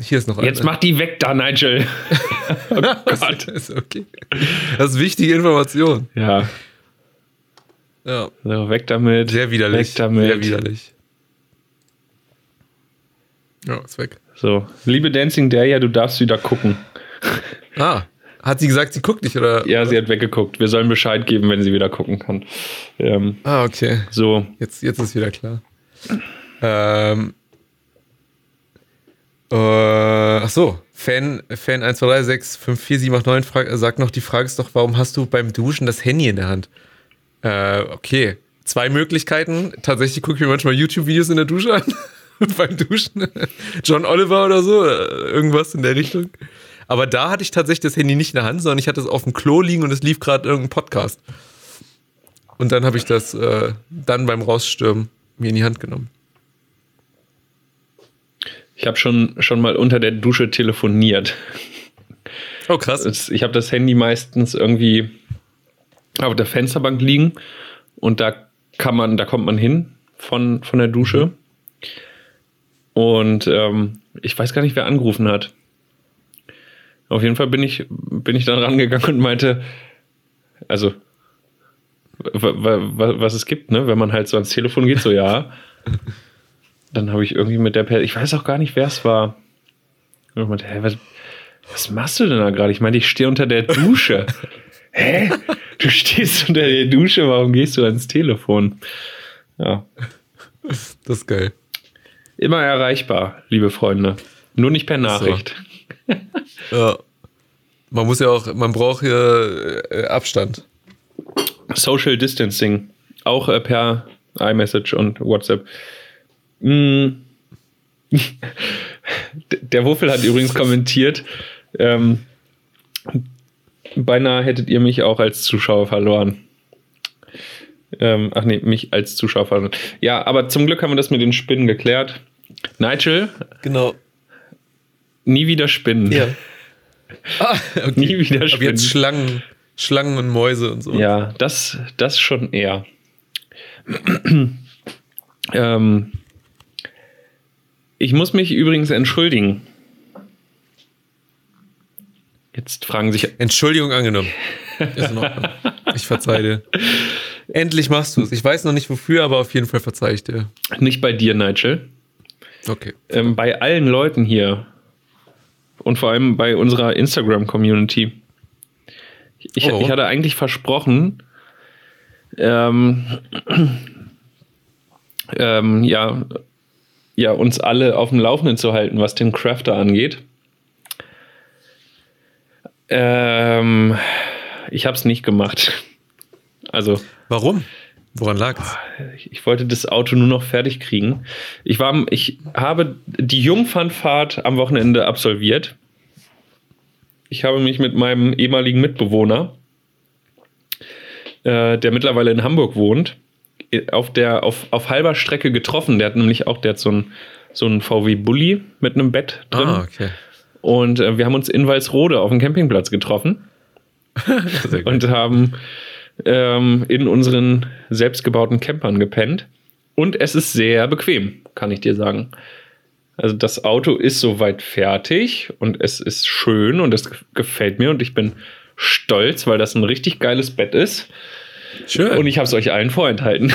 Hier ist noch
jetzt
eine.
mach die weg da, Nigel. oh Gott.
ist okay. Das ist wichtige Information.
Ja,
Ja.
so, weg damit.
Sehr widerlich.
Weg damit.
Sehr widerlich. Ja, ist weg.
So, liebe Dancing Daya, du darfst wieder gucken.
Ah, hat sie gesagt, sie guckt nicht, oder?
Ja, sie hat weggeguckt. Wir sollen Bescheid geben, wenn sie wieder gucken kann. Ähm,
Ah, okay.
so,
Jetzt, jetzt ist wieder klar. Ähm. Äh, ach so, Fan, Fan 123654789 frag, sagt noch, die Frage ist doch, warum hast du beim Duschen das Handy in der Hand? Äh, okay. Zwei Möglichkeiten. Tatsächlich gucke ich mir manchmal YouTube-Videos in der Dusche an. beim Duschen. John Oliver oder so. Oder irgendwas in der Richtung. Aber da hatte ich tatsächlich das Handy nicht in der Hand, sondern ich hatte es auf dem Klo liegen und es lief gerade irgendein Podcast. Und dann habe ich das äh, dann beim Rausstürmen mir in die Hand genommen.
ich habe schon, schon mal unter der Dusche telefoniert.
Oh, krass.
Ich habe das Handy meistens irgendwie auf der Fensterbank liegen und da kann man, da kommt man hin von, von der Dusche. Und ähm, ich weiß gar nicht, wer angerufen hat. Auf jeden Fall bin ich, bin ich dann rangegangen und meinte, also wa- wa- wa- was es gibt, ne? Wenn man halt so ans Telefon geht, so ja. Dann habe ich irgendwie mit der Per ich weiß auch gar nicht, wer es war. Und ich meinte, hä, was, was machst du denn da gerade? Ich meinte, ich stehe unter der Dusche. Hä? Du stehst unter der Dusche, warum gehst du ans Telefon? Ja.
Das ist geil.
Immer erreichbar, liebe Freunde. Nur nicht per Nachricht.
Ja. Man muss ja auch, man braucht hier äh, Abstand.
Social Distancing. Auch äh, per iMessage und WhatsApp. Mm. Der Wuffel hat übrigens kommentiert, ähm, beinahe hättet ihr mich auch als Zuschauer verloren. Ähm, ach nee, mich als Zuschauer verloren. Ja, aber zum Glück haben wir das mit den Spinnen geklärt. Nigel,
Genau.
Nie wieder Spinnen.
Ja. Ah, okay.
Nie wieder
Aber
Spinnen.
jetzt Schlangen, Schlangen und Mäuse und so.
Ja, das, das schon eher. ähm, ich muss mich übrigens entschuldigen. Jetzt fragen sich.
Entschuldigung angenommen. Ist in Ordnung. Ich verzeih dir. Endlich machst du es. Ich weiß noch nicht wofür, aber auf jeden Fall verzeih ich dir.
Nicht bei dir, Nigel.
Okay.
Ähm, bei allen Leuten hier Und vor allem bei unserer Instagram-Community. Ich,
Oh.
ich hatte eigentlich versprochen, ähm, ähm, ja, ja, uns alle auf dem Laufenden zu halten, was den Crafter angeht. Ähm, ich habe es nicht gemacht. Also,
Warum? Woran lag es?
ich, ich wollte das Auto nur noch fertig kriegen. Ich, war, ich habe die Jungfernfahrt am Wochenende absolviert. Ich habe mich mit meinem ehemaligen Mitbewohner, äh, der mittlerweile in Hamburg wohnt, auf, der, auf, auf halber Strecke getroffen. Der hat nämlich auch der hat so einen so einen VW Bulli mit einem Bett drin.
Ah, okay.
Und äh, wir haben uns in Walsrode auf dem Campingplatz getroffen
Sehr gut.
und haben ähm, in unseren selbstgebauten Campern gepennt. Und es ist sehr bequem, kann ich dir sagen. Also das Auto ist soweit fertig und es ist schön und es gefällt mir und ich bin stolz, weil das ein richtig geiles Bett ist.
Schön.
Und ich habe es euch allen vorenthalten.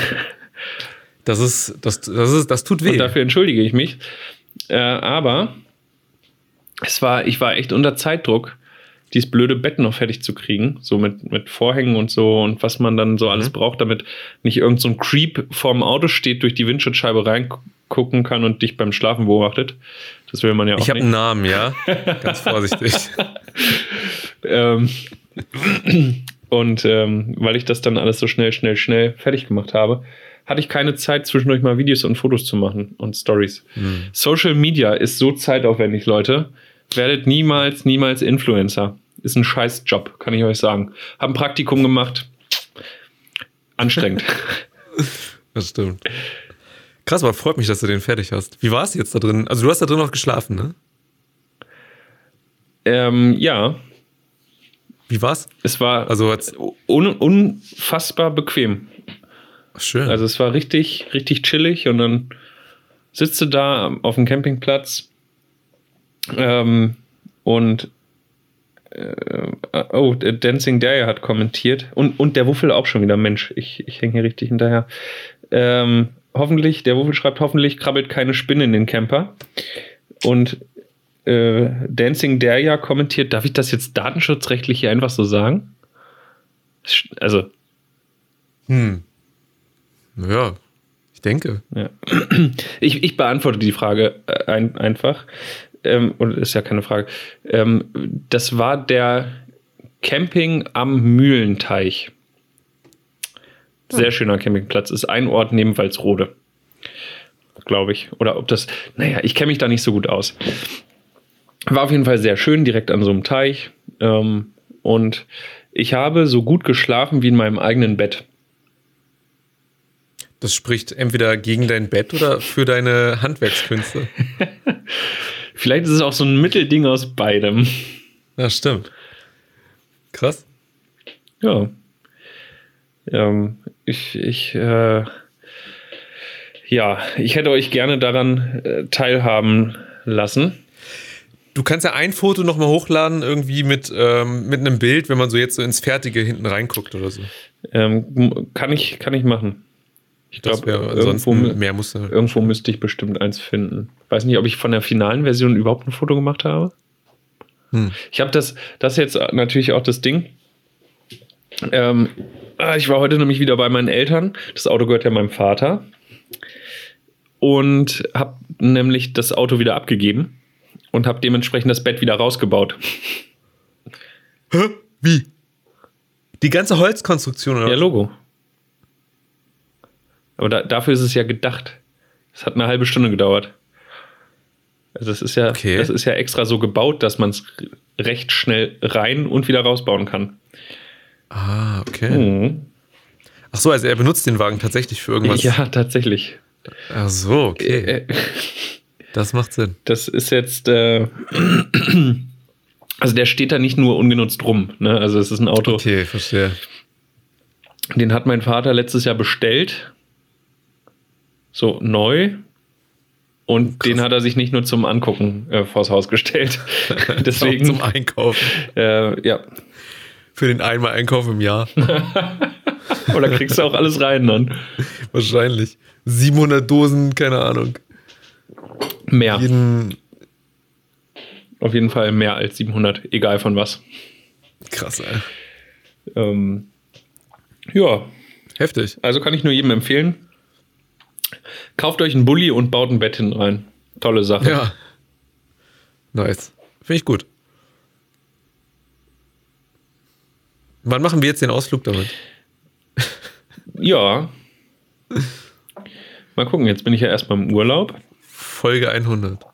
das ist, das, das ist, das tut weh.
Und dafür entschuldige ich mich. Äh, aber es war, ich war echt unter Zeitdruck, dieses blöde Bett noch fertig zu kriegen. So mit, mit Vorhängen und so und was man dann so alles braucht, damit nicht irgend so ein Creep vorm Auto steht, durch die Windschutzscheibe reingucken kann und dich beim Schlafen beobachtet. Das will man ja auch
ich habe
nicht.
einen Namen, ja. Ganz vorsichtig.
Ähm, und ähm, weil ich das dann alles so schnell, schnell, schnell fertig gemacht habe, hatte ich keine Zeit, zwischendurch mal Videos und Fotos zu machen und Stories. Social Media ist so zeitaufwendig, Leute. Werdet niemals, niemals Influencer. Ist ein scheiß Job, kann ich euch sagen. Hab ein Praktikum gemacht. Anstrengend.
Das stimmt. Krass, aber freut mich, dass du den fertig hast. Wie war es jetzt da drin? Also du hast da drin noch geschlafen, ne?
ähm, ja,
Wie war's?
es war
Also
un unfassbar bequem.
Schön.
Also es war richtig, richtig chillig und dann sitzt du da auf dem Campingplatz ähm, und oh, der Dancing Dare hat kommentiert und, und der Wuffel auch schon wieder. Mensch, ich, ich hänge hier richtig hinterher. Ähm, hoffentlich, der Wuffel schreibt, hoffentlich krabbelt keine Spinne in den Camper. Und äh, Dancing Dare kommentiert, darf ich das jetzt datenschutzrechtlich hier einfach so sagen? Also,
hm. Ja, ich denke.
Ja. Ich, ich beantworte die Frage äh, ein, einfach. Ähm, und ist ja keine Frage. Ähm, das war der Camping am Mühlenteich. Sehr schöner Campingplatz. Ist ein Ort neben Walsrode. Glaube ich. Oder ob das. Naja, ich kenne mich da nicht so gut aus. War auf jeden Fall sehr schön, direkt an so einem Teich. Ähm, und ich habe so gut geschlafen wie in meinem eigenen Bett.
Das spricht entweder gegen dein Bett oder für deine Handwerkskünste.
Vielleicht ist es auch so ein Mittelding aus beidem.
Ja, stimmt. Krass.
Ja. Ähm, ich, ich, äh, ja, ich hätte euch gerne daran äh, teilhaben lassen.
Du kannst ja ein Foto nochmal hochladen, irgendwie mit, ähm, mit einem Bild, wenn man so jetzt so ins Fertige hinten reinguckt oder so.
Ähm, kann ich, kann ich machen. Ich glaube, irgendwo,
mehr musst du.
irgendwo müsste ich bestimmt eins finden. Weiß nicht, ob ich von der finalen Version überhaupt ein Foto gemacht habe.
Hm.
Ich habe das, das jetzt natürlich auch das Ding. Ähm, ah, ich war heute nämlich wieder bei meinen Eltern. Das Auto gehört ja meinem Vater. Und habe nämlich das Auto wieder abgegeben und habe dementsprechend das Bett wieder rausgebaut.
Hä? Wie? Die ganze Holzkonstruktion oder
Ja? Logo. Aber da, dafür ist es ja gedacht. Es hat eine halbe Stunde gedauert. Also das ist ja,
Okay.
das ist ja extra so gebaut, dass man es recht schnell rein und wieder rausbauen kann.
Ah, okay.
Mhm.
Ach so, also er benutzt den Wagen tatsächlich für irgendwas.
Ja, tatsächlich.
Ach so, okay.
Äh,
Das macht Sinn.
Das ist jetzt, äh, also der steht da nicht nur ungenutzt rum. Ne? Also es ist ein Auto,
Okay, verstehe.
den hat mein Vater letztes Jahr bestellt. So neu. Und den hat er sich nicht nur zum Angucken äh, vors Haus gestellt. Deswegen,
zum Einkaufen.
äh, ja.
Für den einmal Einkauf im Jahr.
Oder kriegst du auch alles rein dann.
Wahrscheinlich. 700 Dosen, keine Ahnung.
Mehr.
Jeden.
Auf jeden Fall mehr als 700, egal von was.
Krass, ey.
Ähm, ja,
Heftig.
also kann ich nur jedem empfehlen. Kauft euch einen Bulli und baut ein Bett hinten rein. Tolle Sache.
Ja. Nice. Finde ich gut. Wann machen wir jetzt den Ausflug damit?
Ja. Mal gucken, jetzt bin ich ja erstmal im Urlaub.
Folge 100.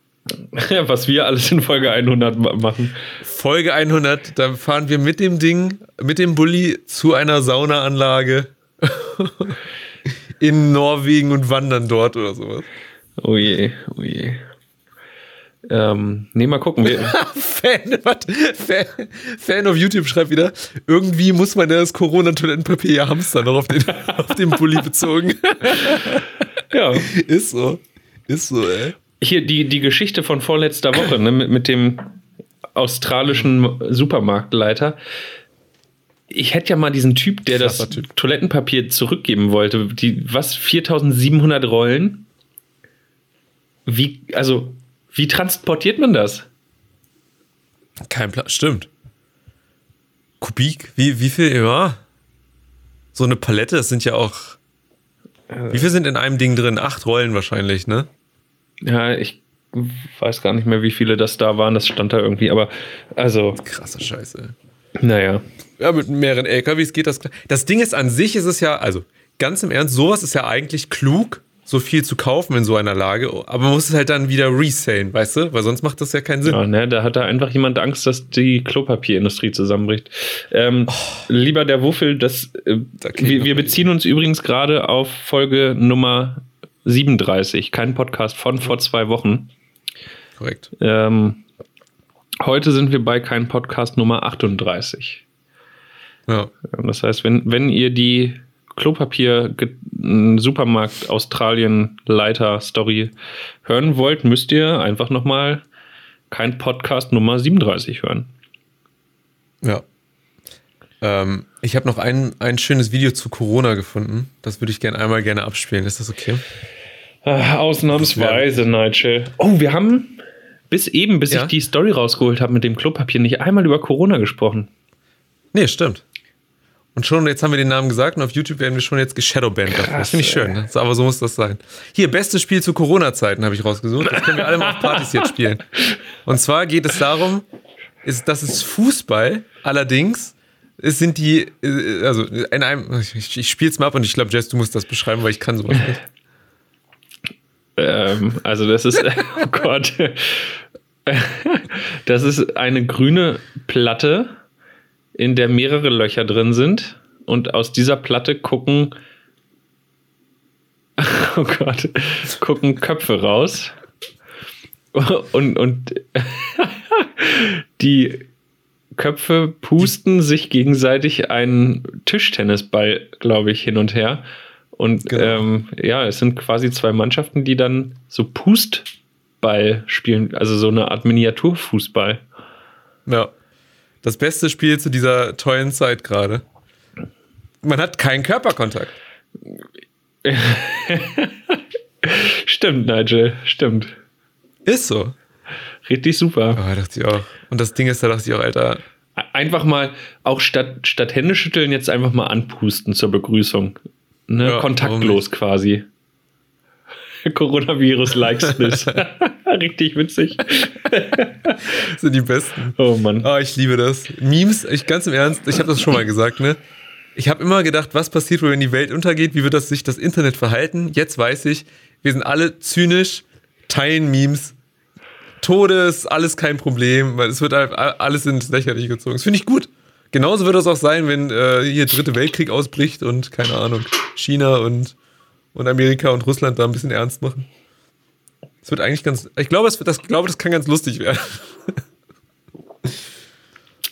Was wir alles in Folge 100 ma- machen.
Folge 100, dann fahren wir mit dem Ding, mit dem Bulli zu einer Saunaanlage in Norwegen und wandern dort oder sowas.
Oh je, oh je. Ähm, nee, mal gucken. Wir,
Fan, warte, Fan, Fan auf YouTube schreibt wieder, irgendwie muss man ja das Corona-Toilettenpapier ja hamstern, noch auf den, auf den Bulli bezogen.
ja.
Ist so. Ist so, ey.
Hier die, die Geschichte von vorletzter Woche ne, mit, mit dem australischen Supermarktleiter. Ich hätte ja mal diesen Typ, der das
Typ.
Toilettenpapier zurückgeben wollte. Die, was? 4700 Rollen? Wie, also, wie transportiert man das?
Kein Plan, stimmt. Kubik, wie, wie viel, ja. So eine Palette, das sind ja auch. Wie viel sind in einem Ding drin? Acht Rollen wahrscheinlich, ne?
Ja, ich weiß gar nicht mehr, wie viele das da waren. Das stand da irgendwie, aber also,
Krasse Scheiße.
Naja.
Ja, mit mehreren LKWs geht das klar. Das Ding ist, an sich ist es ja, also ganz im Ernst, sowas ist ja eigentlich klug, so viel zu kaufen in so einer Lage, aber man muss es halt dann wieder resellen, weißt du? Weil sonst macht das ja keinen Sinn.
Ja, ne, da hat da einfach jemand Angst, dass die Klopapierindustrie zusammenbricht. Ähm, Lieber der Wuffel, das, äh,
Oh. Da
wir-
wir
beziehen uns übrigens gerade auf Folge Nummer 37, kein Podcast von vor zwei Wochen.
Korrekt.
Ähm, heute sind wir bei kein Podcast Nummer 38.
Ja.
Ähm, Das heißt, wenn, wenn ihr die Klopapier ge- Supermarkt Australien Leiter Story hören wollt, müsst ihr einfach nochmal kein Podcast Nummer 37 hören.
Ja. Ähm, ich habe noch ein, ein schönes Video zu Corona gefunden. Das würde ich gerne einmal gerne abspielen. Ist das okay?
Ah, ausnahmsweise, Nigel. Oh, wir haben bis eben, bis
Ja?
ich die Story rausgeholt habe mit dem Klopapier, nicht einmal über Corona gesprochen.
Nee, stimmt. Und schon, jetzt haben wir den Namen gesagt und auf YouTube werden wir schon jetzt geshadowbanned. Das finde ich schön, ne? aber so muss das sein. Hier, bestes Spiel zu Corona-Zeiten habe ich rausgesucht. Das können wir alle mal auf Partys jetzt spielen. Und zwar geht es darum, ist, das ist Fußball, allerdings es sind die, äh, also in einem, ich, ich spiele es mal ab und ich glaube, Jess, du musst das beschreiben, weil ich kann sowas nicht.
Ähm, also das ist, oh Gott, das ist eine grüne Platte, in der mehrere Löcher drin sind. Und aus dieser Platte gucken, oh Gott, gucken Köpfe raus. Und, und die Köpfe pusten sich gegenseitig einen Tischtennisball, glaube ich, hin und her. Und
Genau.
ähm, ja, es sind quasi zwei Mannschaften, die dann so Pustball spielen, also so eine Art Miniaturfußball.
Ja. Das beste Spiel zu dieser tollen Zeit gerade. Man hat keinen Körperkontakt.
Stimmt, Nigel, stimmt.
Ist so.
Richtig super.
Oh, dachte ich auch. Und das Ding ist, da dachte ich auch, Alter,
Einfach mal, auch statt, statt Hände schütteln, jetzt einfach mal anpusten zur Begrüßung. Ne?
Ja,
Kontaktlos quasi. Coronavirus likes this. Richtig witzig.
das sind die besten.
Oh Mann.
Ah, ich liebe das. Memes, ich ganz im Ernst, ich habe das schon mal gesagt, ne? Ich habe immer gedacht, was passiert wohl, wenn die Welt untergeht? Wie wird das sich das Internet verhalten? Jetzt weiß ich, wir sind alle zynisch, teilen Memes. Todes, alles kein Problem, weil es wird halt alles ins Lächerliche gezogen. Das finde ich gut. Genauso wird das auch sein, wenn äh, hier dritte Weltkrieg ausbricht und keine Ahnung, China und, und Amerika und Russland da ein bisschen ernst machen. Es wird eigentlich ganz, ich glaube, das, ich glaube, das kann ganz lustig werden.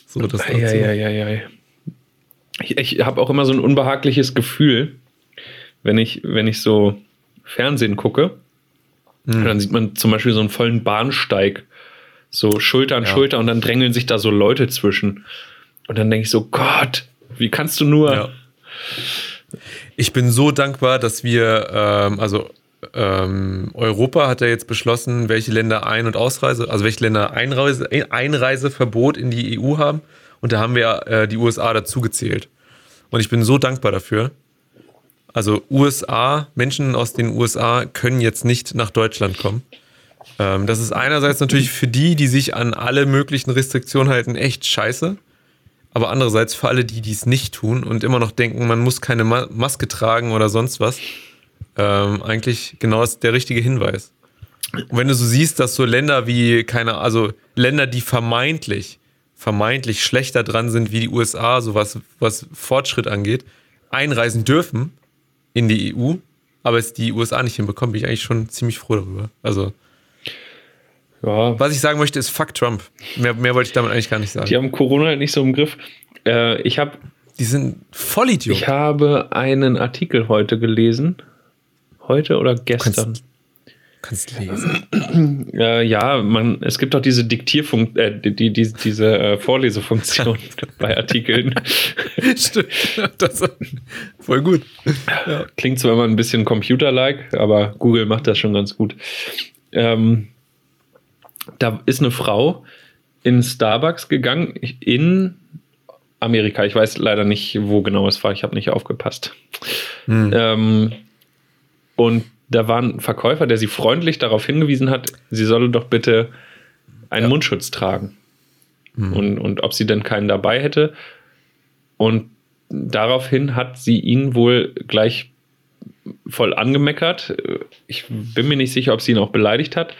so, das dazu.
Eieieiei. Ich, ich habe auch immer so ein unbehagliches Gefühl, wenn ich, wenn ich so Fernsehen gucke.
Hm.
Dann sieht man zum Beispiel so einen vollen Bahnsteig, so Schulter an
Ja.
Schulter und dann drängeln sich da so Leute zwischen. Und dann denke ich so, Gott, wie kannst du nur?
Ja. Ich bin so dankbar, dass wir, ähm, also ähm, Europa hat ja jetzt beschlossen, welche Länder Ein- und Ausreise, also welche Länder Einreise, Einreiseverbot in die EU haben. Und da haben wir äh, die USA dazu gezählt. Und ich bin so dankbar dafür. Also USA, Menschen aus den USA können jetzt nicht nach Deutschland kommen. Ähm, das ist einerseits natürlich für die, die sich an alle möglichen Restriktionen halten, echt scheiße. Aber andererseits für alle, die dies nicht tun und immer noch denken, man muss keine Ma Maske tragen oder sonst was, ähm, eigentlich genau ist der richtige Hinweis. Und wenn du so siehst, dass so Länder wie keine, also Länder, die vermeintlich, vermeintlich schlechter dran sind wie die USA, so was, was Fortschritt angeht, einreisen dürfen in die EU, aber es die USA nicht hinbekommen, bin ich eigentlich schon ziemlich froh darüber. Also,
Ja,
was ich sagen möchte, ist fuck Trump. Mehr, mehr wollte ich damit eigentlich gar nicht sagen.
die haben Corona halt nicht so im Griff. Äh, ich, hab,
Die sind Vollidioten.
ich habe einen Artikel heute gelesen. Heute oder gestern?
Du kannst lesen.
Äh, ja, man, es gibt doch diese Diktierfunktion, äh, die, die, die, diese äh, Vorlesefunktion bei Artikeln.
Stimmt. Das voll gut.
Klingt zwar immer ein bisschen computer-like, aber Google macht das schon ganz gut. Ähm, da ist eine Frau in Starbucks gegangen in Amerika. Ich weiß leider nicht, wo genau es war. Ich habe nicht aufgepasst. Ähm, und da war ein Verkäufer, der sie freundlich darauf hingewiesen hat, sie solle doch bitte einen Mundschutz tragen. Und, und ob sie denn keinen dabei hätte. Und daraufhin hat sie ihn wohl gleich voll angemeckert. Ich bin mir nicht sicher, ob sie ihn auch beleidigt hat.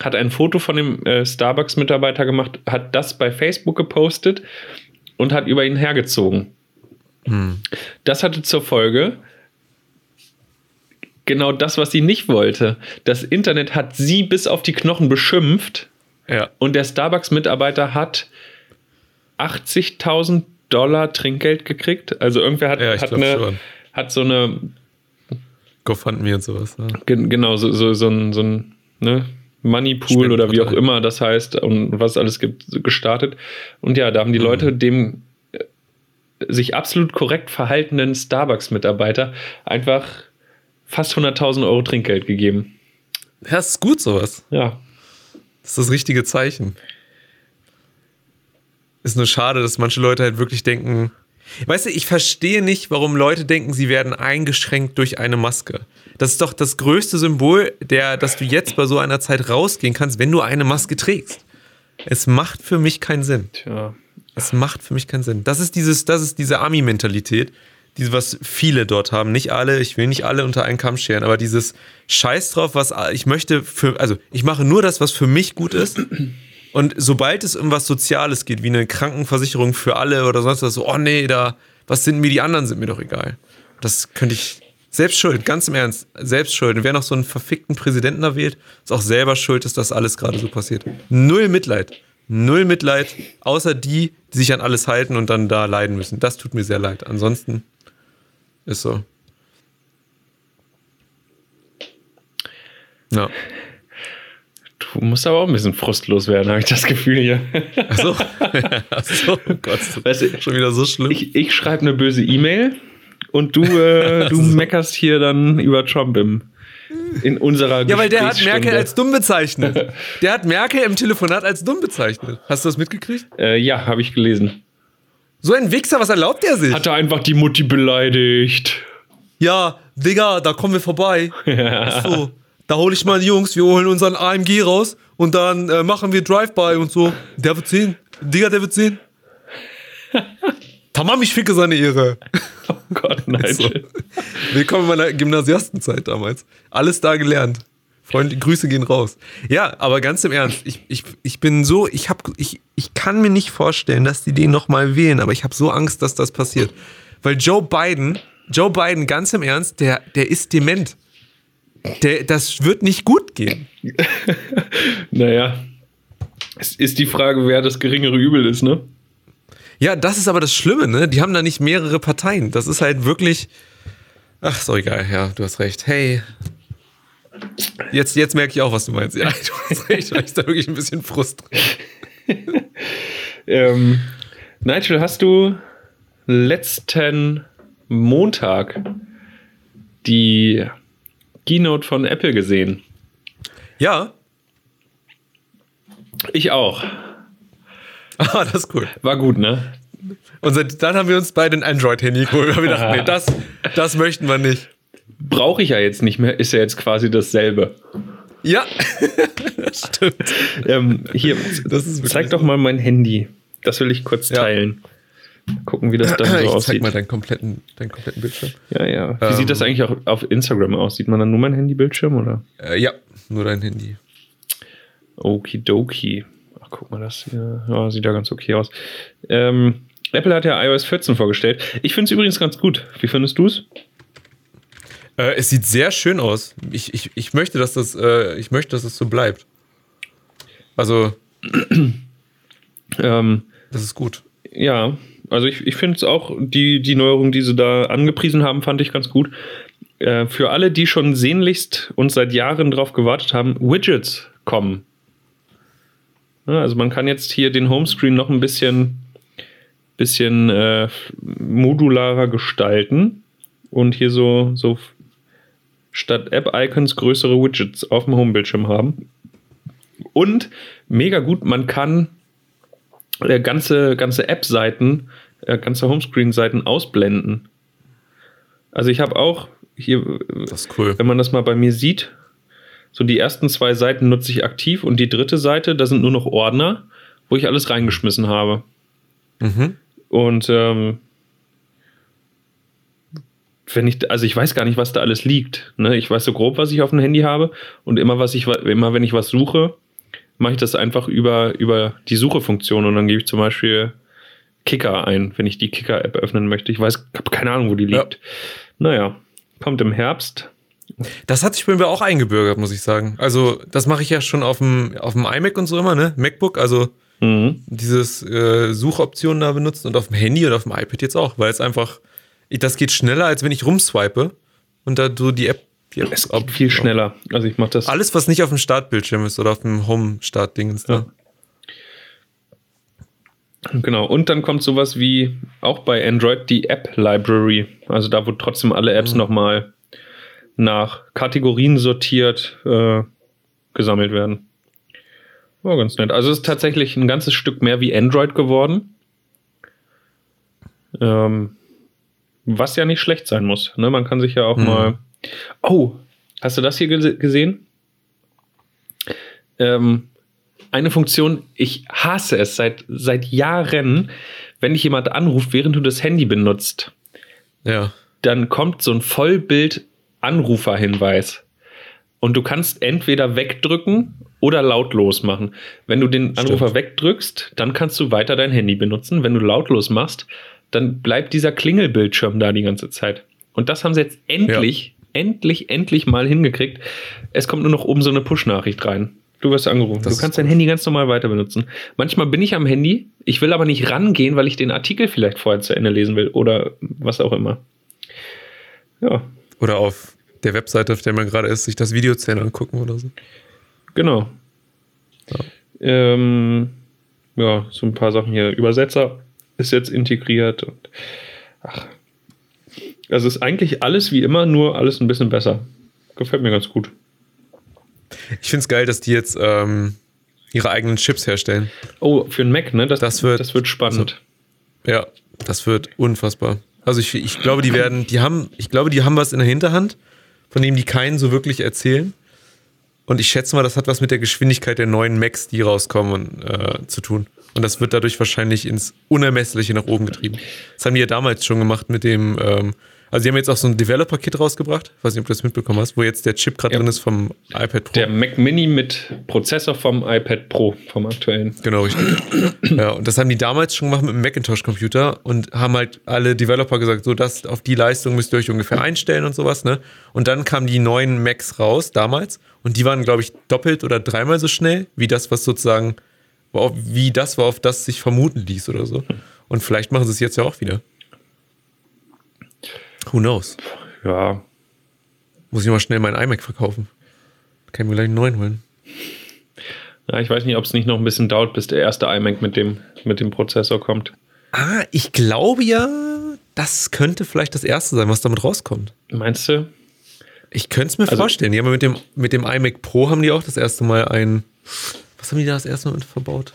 Hat ein Foto von dem äh, Starbucks-Mitarbeiter gemacht, hat das bei Facebook gepostet und hat über ihn hergezogen. Das hatte zur Folge genau das, was sie nicht wollte. Das Internet hat sie bis auf die Knochen beschimpft
Ja.
und der Starbucks-Mitarbeiter hat 80.000 Dollar Trinkgeld gekriegt. Also irgendwer hat,
Ja,
hat, eine, hat so eine
GoFundMe und sowas.
Gen genau, so, so, so ein, so ein ne, Moneypool oder wie auch immer das heißt und was es alles gibt, gestartet. Und ja, da haben die Leute dem äh, sich absolut korrekt verhaltenen Starbucks-Mitarbeiter einfach fast 100.000 Euro Trinkgeld gegeben.
ja, ist gut sowas.
Ja,
Das ist das richtige Zeichen. Ist nur schade, dass manche Leute halt wirklich denken. Weißt du, ich verstehe nicht, warum Leute denken, sie werden eingeschränkt durch eine Maske. Das ist doch das größte Symbol, der, dass du jetzt bei so einer Zeit rausgehen kannst, wenn du eine Maske trägst. Es macht für mich keinen Sinn.
tja.
Es macht für mich keinen Sinn. Das ist dieses, das ist diese Army-Mentalität, diese, was viele dort haben. Nicht alle, ich will nicht alle unter einen Kamm scheren, aber dieses Scheiß drauf, was ich möchte für, also ich mache nur das, was für mich gut ist. Und sobald es um was Soziales geht, wie eine Krankenversicherung für alle oder sonst was, so, oh nee, da, was sind mir die anderen, sind mir doch egal. Das könnte ich, selbst schuld, ganz im Ernst, selbst schuld. Und wer noch so einen verfickten Präsidenten da wählt, ist auch selber schuld, dass das alles gerade so passiert. Null Mitleid. Null Mitleid, außer die, die sich an alles halten und dann da leiden müssen. Das tut mir sehr leid. Ansonsten ist so. Ja.
Du musst aber auch ein bisschen frustlos werden, habe ich das Gefühl hier.
Achso. Achso, oh Gott.
Weißt du,
Schon wieder so schlimm.
ich, ich schreibe eine böse E-Mail und du, äh, du meckerst hier dann über Trump im, in unserer
ja, weil der hat Merkel als dumm bezeichnet. Der hat Merkel im Telefonat als dumm bezeichnet. Hast du das mitgekriegt?
Äh, ja, habe ich gelesen.
So ein Wichser, was erlaubt der sich?
Hat er einfach die Mutti beleidigt.
ja, Digga, da kommen wir vorbei. So, da hole ich mal die Jungs, wir holen unseren AMG raus und dann äh, machen wir Drive-By und so. Der wird sehen. Digga, der wird sehen. Tamam, ich ficke seine Ehre.
Oh Gott, nein.
So. Willkommen in meiner Gymnasiastenzeit damals. Alles da gelernt. Freunde, Grüße gehen raus. Ja, aber ganz im Ernst, ich, ich, ich bin so, ich, hab, ich, ich kann mir nicht vorstellen, dass die den nochmal wählen, aber ich habe so Angst, dass das passiert. Weil Joe Biden, Joe Biden, ganz im Ernst, der, der ist dement. Der, das wird nicht gut gehen.
Naja, es ist die Frage, wer das geringere Übel ist, ne?
Ja, das ist aber das Schlimme, ne? Die haben da nicht mehrere Parteien. Das ist halt wirklich. Ach, so egal, ja, du hast recht. Hey. Jetzt, jetzt merke ich auch, was du meinst. Ja, du hast recht, weil ich da wirklich ein bisschen Frust drin.
Ähm, Nigel, hast du letzten Montag die Keynote von Apple gesehen.
Ja.
Ich auch.
Ah, das ist cool.
War gut, ne?
Und seit, dann haben wir uns beide ein Android-Handy geholt. wir dachten, nee, das, das möchten wir nicht.
Brauche ich ja jetzt nicht mehr, ist ja jetzt quasi dasselbe.
Ja, das stimmt.
Ähm, hier,
Das ist wirklich
zeig doch mal mein Handy. Das will ich kurz
Ja.
teilen. Gucken, wie das dann so
ich zeig
aussieht.
mal deinen kompletten, deinen kompletten Bildschirm.
Ja, ja. Wie
Ähm.
sieht das eigentlich auch auf Instagram aus? Sieht man dann nur mein Handybildschirm oder?
Äh, ja, nur dein Handy.
Okidoki. Guck mal, das hier. Ja, sieht ja ganz okay aus. Ähm, Apple hat ja iOS 14 vorgestellt. Ich finde es übrigens ganz gut. Wie findest du es?
Äh, es sieht sehr schön aus. Ich, ich, ich, möchte, dass das, äh, ich möchte, dass das so bleibt. Also,
Ähm,
das ist gut.
ja, also ich, ich finde es auch, die, die Neuerung, die sie da angepriesen haben, fand ich ganz gut. Äh, für alle, die schon sehnlichst und seit Jahren drauf gewartet haben, Widgets kommen. Ja, also man kann jetzt hier den Homescreen noch ein bisschen, bisschen äh, modularer gestalten und hier so, so statt App-Icons größere Widgets auf dem Homebildschirm haben. Und mega gut, man kann äh, ganze, ganze App-Seiten, äh, ganze Homescreen-Seiten ausblenden. Also ich habe auch hier,
cool.
wenn man das mal bei mir sieht, so die ersten zwei Seiten nutze ich aktiv und die dritte Seite, da sind nur noch Ordner, wo ich alles reingeschmissen habe.
Mhm.
Und ähm, wenn ich, also ich weiß gar nicht, was da alles liegt. Ne? Ich weiß so grob, was ich auf dem Handy habe und immer, was ich, immer wenn ich was suche, mache ich das einfach über, über die Suchefunktion und dann gebe ich zum Beispiel Kicker ein, wenn ich die Kicker-App öffnen möchte. Ich weiß, habe keine Ahnung, wo die
Ja.
liegt. Naja, kommt im Herbst.
Das hat sich bei mir auch eingebürgert, muss ich sagen. Also, das mache ich ja schon auf dem, auf dem iMac und so immer, ne? MacBook, also
Mhm.
dieses äh, Suchoptionen da benutzen und auf dem Handy und auf dem iPad jetzt auch, weil es einfach, das geht schneller, als wenn ich rumswipe und da so die App. Die App
Es geht viel schneller. Also ich mache das.
Alles, was nicht auf dem Startbildschirm ist oder auf dem Home-Start-Dingens da.
Genau, und dann kommt sowas wie auch bei Android die App Library. Also da, wo trotzdem alle Apps
Mhm.
nochmal nach Kategorien sortiert äh, gesammelt werden. War ganz nett. Also es ist tatsächlich ein ganzes Stück mehr wie Android geworden. Ähm, was ja nicht schlecht sein muss. Ne? Man kann sich ja auch
Mhm.
mal. Oh, hast du das hier gese- gesehen? Ähm, eine Funktion, ich hasse es seit, seit Jahren, wenn dich jemand anruft, während du das Handy benutzt,
Ja.
dann kommt so ein Vollbild-Anruferhinweis. Und du kannst entweder wegdrücken oder lautlos machen. Wenn du den Anrufer wegdrückst, dann kannst du weiter dein Handy benutzen. Wenn du lautlos machst, dann bleibt dieser Klingelbildschirm da die ganze Zeit. Und das haben sie jetzt endlich, endlich, endlich mal hingekriegt. Es kommt nur noch oben so eine Push-Nachricht rein. Du wirst angerufen.
Das
du kannst dein Handy ganz normal weiter benutzen. Manchmal bin ich am Handy, ich will aber nicht rangehen, weil ich den Artikel vielleicht vorher zu Ende lesen will oder was auch immer. Ja,
Oder auf der Webseite, auf der man gerade ist, sich das Video zu angucken oder so.
genau. Ähm, ja, so ein paar Sachen hier. Übersetzer ist jetzt integriert und ach. Also ist eigentlich alles wie immer, nur alles ein bisschen besser. Gefällt mir ganz gut.
Ich finde es geil, dass die jetzt ähm, ihre eigenen Chips herstellen.
Oh, für einen Mac, ne? Das,
Das wird-
das wird spannend.
Ja, das wird unfassbar. Also ich, ich glaube, die werden, die haben, ich glaube, die haben was in der Hinterhand, von dem die keinen so wirklich erzählen. Und ich schätze mal, das hat was mit der Geschwindigkeit der neuen Macs, die rauskommen, äh, zu tun. Und das wird dadurch wahrscheinlich ins Unermessliche nach oben getrieben. Das haben die ja damals schon gemacht mit dem, ähm, also die haben jetzt auch so ein Developer-Kit rausgebracht, weiß nicht, ob du das mitbekommen hast, wo jetzt der Chip gerade
Ja.
drin ist vom iPad Pro.
Der Mac Mini mit Prozessor vom iPad Pro, vom aktuellen.
Genau, richtig. ja, und das haben die damals schon gemacht mit dem Macintosh-Computer und haben halt alle Developer gesagt, so das, auf die Leistung müsst ihr euch ungefähr einstellen und sowas, ne? Und dann kamen die neuen Macs raus damals und die waren, glaube ich, doppelt oder dreimal so schnell, wie das, was sozusagen, wie das war, auf das sich vermuten ließ oder so. Und vielleicht machen sie es jetzt ja auch wieder. Who knows?
Ja,
Muss ich mal schnell meinen iMac verkaufen. Kann ich mir gleich einen neuen holen.
Ja, ich weiß nicht, ob es nicht noch ein bisschen dauert, bis der erste iMac mit dem, mit dem Prozessor kommt.
Ah, ich glaube ja, das könnte vielleicht das erste sein, was damit rauskommt.
Meinst du?
Ich könnte es mir
Also-
vorstellen. Die haben ja mit dem, mit dem iMac Pro haben die auch das erste Mal ein. Was haben die da das erste Mal verbaut?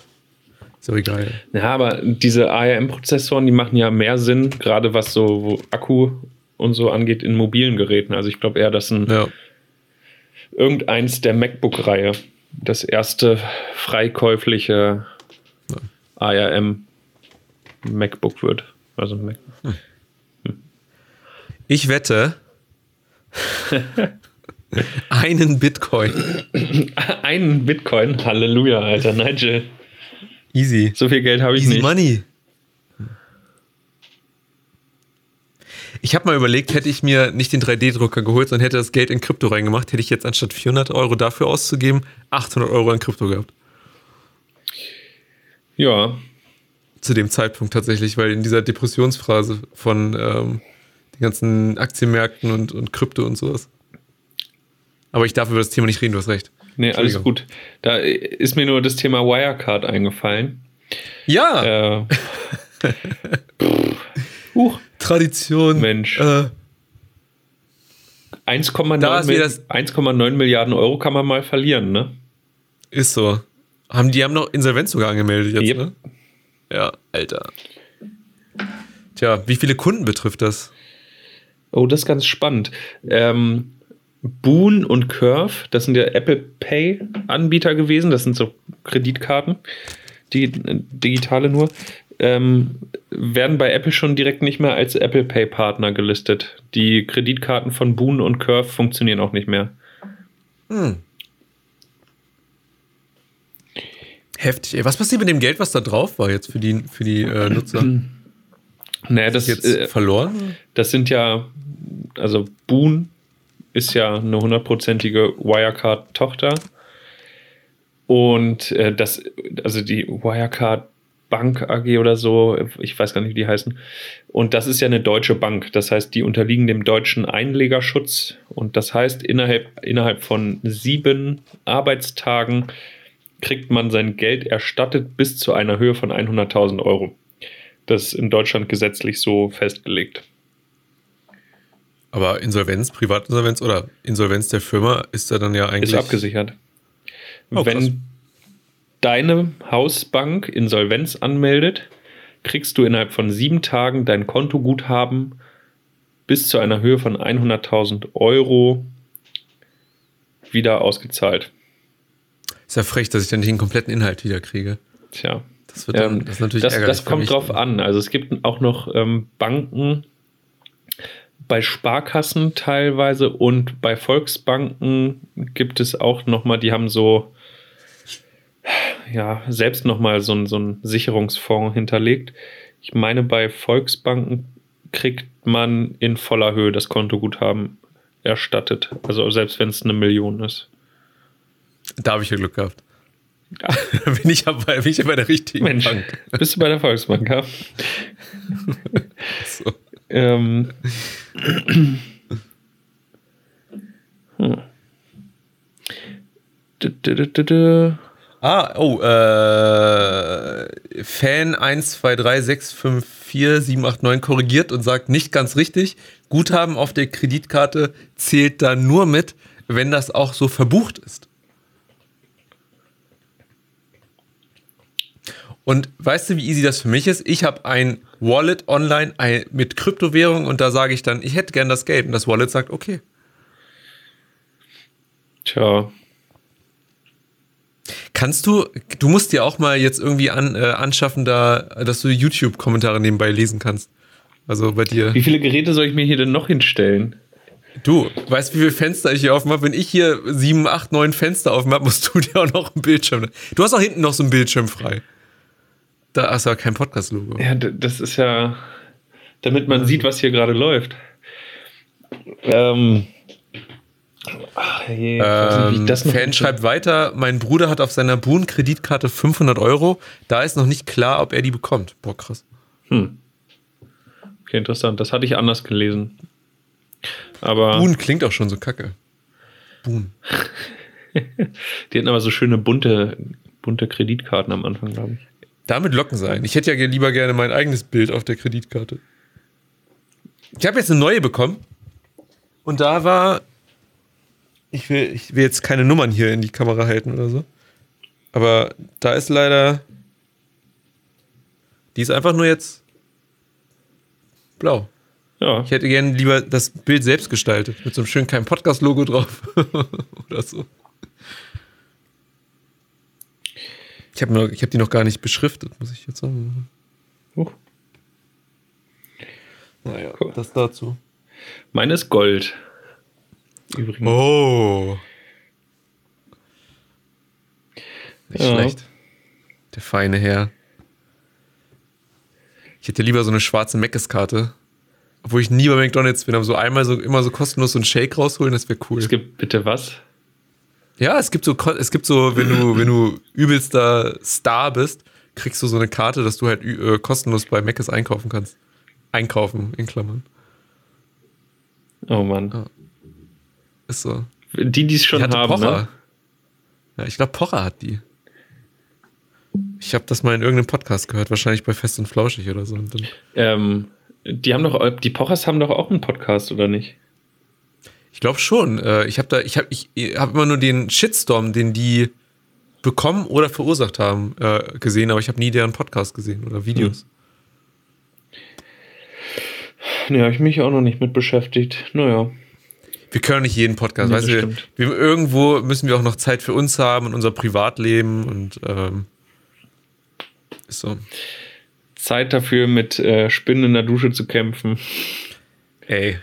Ist doch egal.
Ja, aber diese ARM-Prozessoren, die machen ja mehr Sinn, gerade was so Akku und so angeht in mobilen Geräten. Also ich glaube eher, dass ein
Ja.
irgendeins der MacBook-Reihe das erste freikäufliche ARM MacBook wird. Also Mac.
Ich wette einen Bitcoin.
Einen Bitcoin, Halleluja, Alter, Nigel.
Easy.
So viel Geld habe ich
Easy
nicht.
Money. Ich habe mal überlegt, hätte ich mir nicht den 3D-Drucker geholt, sondern hätte das Geld in Krypto reingemacht, hätte ich jetzt anstatt 400 Euro dafür auszugeben, 800 Euro in Krypto gehabt.
Ja,
Zu dem Zeitpunkt tatsächlich, weil in dieser Depressionsphase von ähm, den ganzen Aktienmärkten und, und Krypto und sowas. Aber ich darf über das Thema nicht reden, du hast recht.
nee, alles gut. Da ist mir nur das Thema Wirecard eingefallen.
Ja,
Äh, Huch.
Tradition.
Mensch.
Äh,
1,9
Da ist
Mil-
wieder das-
1,9 Milliarden Euro kann man mal verlieren, ne?
ist so. Haben, die haben noch Insolvenz sogar angemeldet jetzt,
Yep.
ne? Ja, Alter. Tja, wie viele Kunden betrifft das?
Oh, das ist ganz spannend. Ähm, Boon und Curve, das sind ja Apple Pay Anbieter gewesen. Das sind so Kreditkarten, die äh, digitale nur. Ähm, werden bei Apple schon direkt nicht mehr als Apple Pay Partner gelistet. Die Kreditkarten von Boon und Curve funktionieren auch nicht mehr.
Hm. Heftig. Was passiert mit dem Geld, was da drauf war jetzt für die, für die äh, Nutzer?
Naja, das,
Ist jetzt
äh,
verloren?
das sind ja, also Boon ist ja eine hundertprozentige Wirecard-Tochter. Und äh, das, also die Wirecard Bank AG oder so, ich weiß gar nicht, wie die heißen. Und das ist ja eine deutsche Bank. Das heißt, die unterliegen dem deutschen Einlegerschutz. Und das heißt, innerhalb, innerhalb von sieben Arbeitstagen kriegt man sein Geld erstattet bis zu einer Höhe von 100.000 Euro. Das ist in Deutschland gesetzlich so festgelegt.
Aber Insolvenz, Privatinsolvenz oder Insolvenz der Firma ist da dann ja eigentlich.
Ist abgesichert.
Oh.
Wenn deine Hausbank Insolvenz anmeldet, kriegst du innerhalb von sieben Tagen dein Kontoguthaben bis zu einer Höhe von 100.000 Euro wieder ausgezahlt.
Ist ja frech, dass ich dann nicht den kompletten Inhalt wieder kriege.
Tja.
Das wird dann,
Ähm,
das natürlich
das, das kommt drauf an. Also es gibt auch noch ähm, Banken bei Sparkassen teilweise und bei Volksbanken gibt es auch noch mal, die haben so ja selbst noch mal so, ein- so einen Sicherungsfonds hinterlegt. Ich meine, bei Volksbanken kriegt man in voller Höhe das Kontoguthaben erstattet. Also selbst wenn es eine Million ist.
Da habe ich ja Glück gehabt. bin, ich ja bei, bin ich ja bei der richtigen
Mensch,
Bank.
bist du bei der Volksbank, ja?
So.
Ähm. Hm.
Ah, oh, äh, Fan 123654789 korrigiert und sagt nicht ganz richtig. Guthaben auf der Kreditkarte zählt da nur mit, wenn das auch so verbucht ist. Und weißt du, wie easy das für mich ist? Ich habe ein Wallet online mit Kryptowährung und da sage ich dann, ich hätte gern das Geld. Und das Wallet sagt, okay.
Tja,
Kannst du, du musst dir auch mal jetzt irgendwie an, äh, anschaffen, da, dass du YouTube-Kommentare nebenbei lesen kannst. Also bei dir.
wie viele Geräte soll ich mir hier denn noch hinstellen?
Du, weißt du, wie viele Fenster ich hier aufmache? Wenn ich hier sieben, acht, neun Fenster aufmache, musst du dir auch noch einen Bildschirm. Du hast auch hinten noch so einen Bildschirm frei. Da hast du aber kein Podcast-Logo.
Ja, das ist ja, damit man sieht, was hier gerade läuft. Ähm. Ach, je, nicht,
Ähm,
noch
Fan schreibt weiter, mein Bruder hat auf seiner Boon-Kreditkarte 500 Euro. Da ist noch nicht klar, ob er die bekommt. Boah, krass.
Hm. Okay, interessant. Das hatte ich anders gelesen. Aber
Boon klingt auch schon so kacke. Boon.
die hatten aber so schöne bunte, bunte Kreditkarten am Anfang, glaube ich.
Damit locken sein. Ich hätte ja lieber gerne mein eigenes Bild auf der Kreditkarte. Ich habe jetzt eine neue bekommen. Und da war Ich will, ich will jetzt keine Nummern hier in die Kamera halten oder so. Aber da ist leider. Die ist einfach nur jetzt blau.
Ja.
Ich hätte gerne lieber das Bild selbst gestaltet, mit so einem schönen kleinen Podcast-Logo drauf. Oder so. Ich habe hab die noch gar nicht beschriftet, muss ich jetzt sagen.
Huch.
Naja, das dazu.
Meine ist Gold. Übrigens.
Oh. Nicht
Ja.
schlecht. Der feine Herr. Ich hätte lieber so eine schwarze Mc's-Karte. Obwohl ich nie bei McDonalds bin, aber so einmal so immer so kostenlos so einen Shake rausholen, das wäre cool.
Es gibt bitte was?
Ja, es gibt so, es gibt so, wenn du, wenn du übelster Star bist, kriegst du so eine Karte, dass du halt äh, kostenlos bei Mc's einkaufen kannst. Einkaufen, in Klammern.
Oh Mann.
Ja. Ist so.
Die, die es schon
die hatte
haben,
Pocher.
ne?
Ja, ich glaube, Pocher hat die. Ich habe das mal in irgendeinem Podcast gehört, wahrscheinlich bei Fest und Flauschig oder so.
Ähm, die haben doch, die Pochers haben doch auch einen Podcast, oder nicht?
ich glaube schon. Äh, ich habe da, ich habe, ich, hab immer nur den Shitstorm, den die bekommen oder verursacht haben, äh, gesehen, aber ich habe nie deren Podcast gesehen oder Videos.
Ne, habe ich mich auch noch nicht mit beschäftigt. Naja.
Wir können nicht jeden Podcast,
Nee,
weißt du, wir, irgendwo müssen wir auch noch Zeit für uns haben und unser Privatleben und ähm, ist so.
Zeit dafür, mit äh, Spinnen in der Dusche zu kämpfen.
Ey.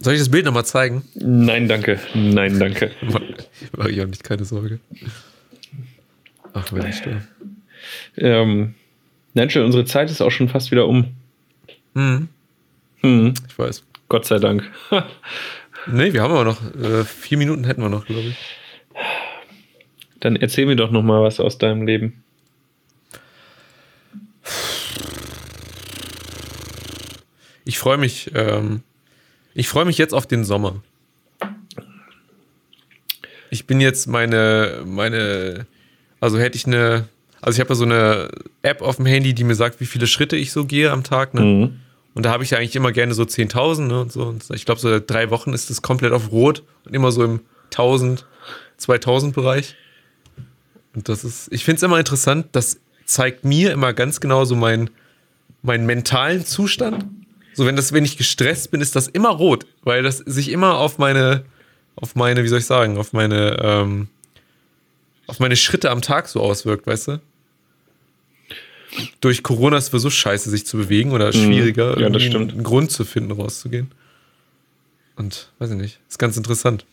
Soll ich das Bild nochmal zeigen?
Nein, danke. Nein, danke.
Mach ich auch nicht, keine Sorge. Ach, wenn ich störe.
Ähm, Nigel, unsere Zeit ist auch schon fast wieder um.
Hm,
Hm,
ich weiß.
Gott sei Dank.
Nee, wir haben aber noch, äh, vier Minuten hätten wir noch, glaube ich.
Dann erzähl mir doch noch mal was aus deinem Leben.
Ich freue mich, ähm, ich freue mich jetzt auf den Sommer. Ich bin jetzt meine, meine, also hätte ich eine, also ich habe ja so eine App auf dem Handy, die mir sagt, wie viele Schritte ich so gehe am Tag, ne?
Mhm.
Und da habe ich ja eigentlich immer gerne so 10.000 ne, und so. Und ich glaube, so drei Wochen ist es komplett auf Rot und immer so im 1000, 2000 Bereich. Und das ist, ich finde es immer interessant, das zeigt mir immer ganz genau so meinen meinen mentalen Zustand. So, wenn das, wenn ich gestresst bin, ist das immer rot, weil das sich immer auf meine, auf meine, wie soll ich sagen, auf meine, ähm, auf meine Schritte am Tag so auswirkt, weißt du? Durch Corona ist es für so scheiße, sich zu bewegen oder schwieriger,
Mhm. Ja, das stimmt.
einen Grund zu finden, rauszugehen. Und weiß ich nicht, ist ganz interessant.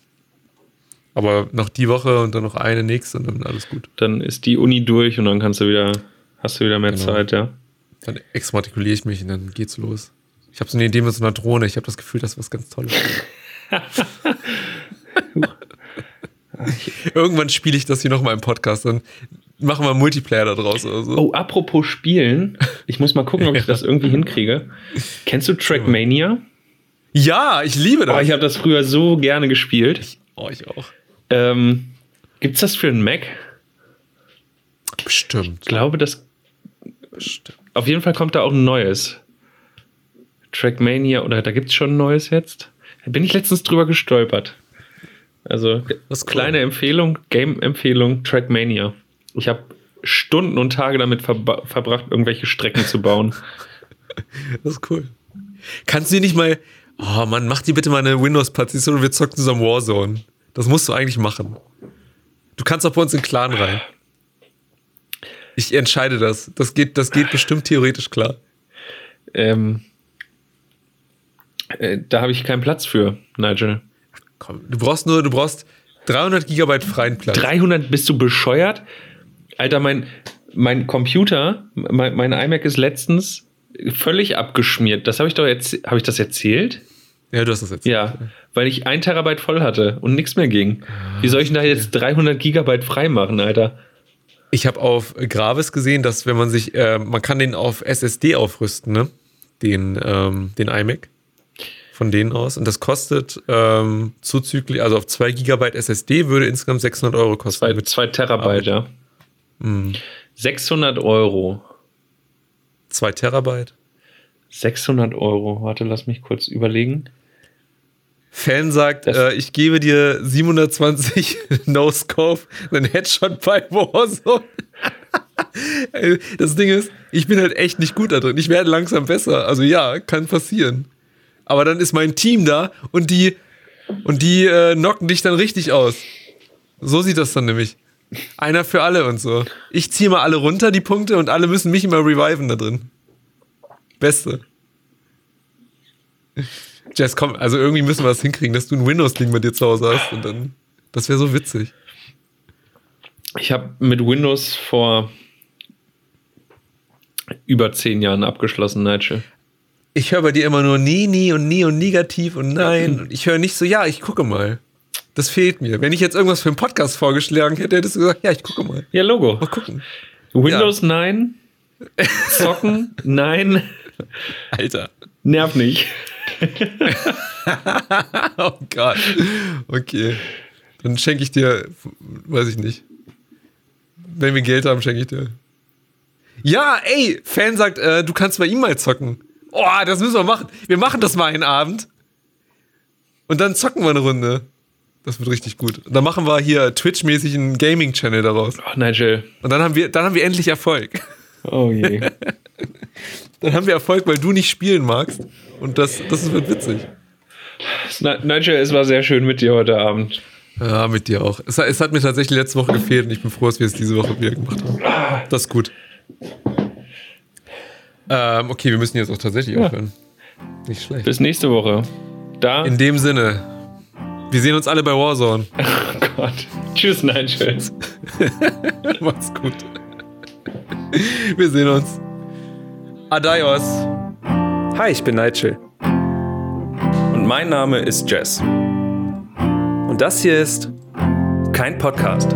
Aber noch die Woche und dann noch eine nächste und dann alles gut.
Dann ist die Uni durch und dann kannst du wieder, hast du wieder mehr
Genau.
Zeit, ja.
Dann exmatrikuliere ich mich und dann geht's los. Ich habe so eine Idee mit so einer Drohne. Ich habe das Gefühl, das ist was ganz Tolles. Irgendwann spiele ich das hier nochmal im Podcast und machen wir Multiplayer da draus oder so.
Oh, apropos Spielen. Ich muss mal gucken, ob ich das irgendwie hinkriege. Kennst du Trackmania?
Ja, ich liebe
Oh,
das.
ich habe das früher so gerne gespielt.
oh, ich auch.
Ähm, gibt's das für einen Mac?
Bestimmt.
Ich glaube, das.
Bestimmt.
Auf jeden Fall kommt da auch ein neues. Trackmania, oder da gibt's schon ein neues jetzt? Da bin ich letztens drüber gestolpert. Also,
cool.
kleine Empfehlung, Game-Empfehlung, Trackmania. Ich habe Stunden und Tage damit verbracht, irgendwelche Strecken zu bauen.
Das ist cool. Kannst du dir nicht mal. Oh Mann, mach dir bitte mal eine Windows-Partition und wir zocken zusammen Warzone. Das musst du eigentlich machen. Du kannst auch bei uns in Clan rein. Ich entscheide das. Das geht, das geht bestimmt theoretisch klar.
Ähm, äh, da habe ich keinen Platz für, Nigel.
Komm, du brauchst nur, du brauchst 300 Gigabyte freien Platz.
300, bist du bescheuert? Alter, mein, mein Computer, mein, mein iMac ist letztens völlig abgeschmiert. Das habe ich doch jetzt, habe ich das erzählt?
Ja, du hast das jetzt.
Ja, weil ich ein Terabyte voll hatte und nichts mehr ging. Wie soll ich denn da jetzt 300 Gigabyte freimachen, Alter?
Ich habe auf Gravis gesehen, dass wenn man sich, äh, man kann den auf SSD aufrüsten, ne? Den, ähm, den iMac. Von denen aus. Und das kostet ähm, zuzüglich, also auf 2 Gigabyte SSD würde insgesamt 600 Euro kosten.
Zwei,
Mit
zwei Terabyte, ja. 600 Euro.
2 Terabyte.
600 Euro. Warte, lass mich kurz überlegen.
Fan sagt, äh, ich gebe dir 720 No-Scope, einen Headshot bei Warzone. das Ding ist, ich bin halt echt nicht gut da drin. Ich werde langsam besser. Also ja, kann passieren. Aber dann ist mein Team da und die und die äh, knocken dich dann richtig aus. So sieht das dann nämlich. Einer für alle und so. Ich ziehe mal alle runter, die Punkte, und alle müssen mich immer reviven da drin. Beste. Jess, komm, also irgendwie müssen wir das hinkriegen, dass du ein Windows-Ding bei dir zu Hause hast und dann. Das wäre so witzig.
Ich habe mit Windows vor über zehn Jahren abgeschlossen, Nigel.
Ich höre bei dir immer nur nie, nie und nie und negativ und nein. Ich höre nicht so, ja, ich gucke mal. Das fehlt mir. Wenn ich jetzt irgendwas für einen Podcast vorgeschlagen hätte, hättest du gesagt, ja, ich gucke mal.
Ja, Logo.
Mal gucken.
Windows ja. nein. Zocken nein.
Alter.
Nerv nicht.
oh Gott. Okay. Dann schenke ich dir, weiß ich nicht. Wenn wir Geld haben, schenke ich dir. Ja, ey, Fan sagt, äh, du kannst bei ihm mal zocken. Oh, das müssen wir machen. Wir machen das mal einen Abend. Und dann zocken wir eine Runde. Das wird richtig gut. Und dann machen wir hier Twitch-mäßig einen Gaming-Channel daraus.
Oh, Nigel.
Und dann haben wir, dann haben wir endlich Erfolg.
Oh je.
dann haben wir Erfolg, weil du nicht spielen magst. Und das, das wird witzig.
Nigel, es war sehr schön mit dir heute Abend.
Ja, mit dir auch. Es, es, hat mir tatsächlich letzte Woche gefehlt und ich bin froh, dass wir es diese Woche wieder gemacht haben. Das ist gut. Ähm, okay, wir müssen jetzt auch tatsächlich ja. aufhören.
Nicht schlecht. Bis nächste Woche. Da.
In dem Sinne. Wir sehen uns alle bei Warzone.
Oh Gott. Tschüss, Nigel.
Macht's gut. Wir sehen uns. Adios.
Hi, ich bin Nigel. Und mein Name ist Jess. Und das hier ist kein Podcast.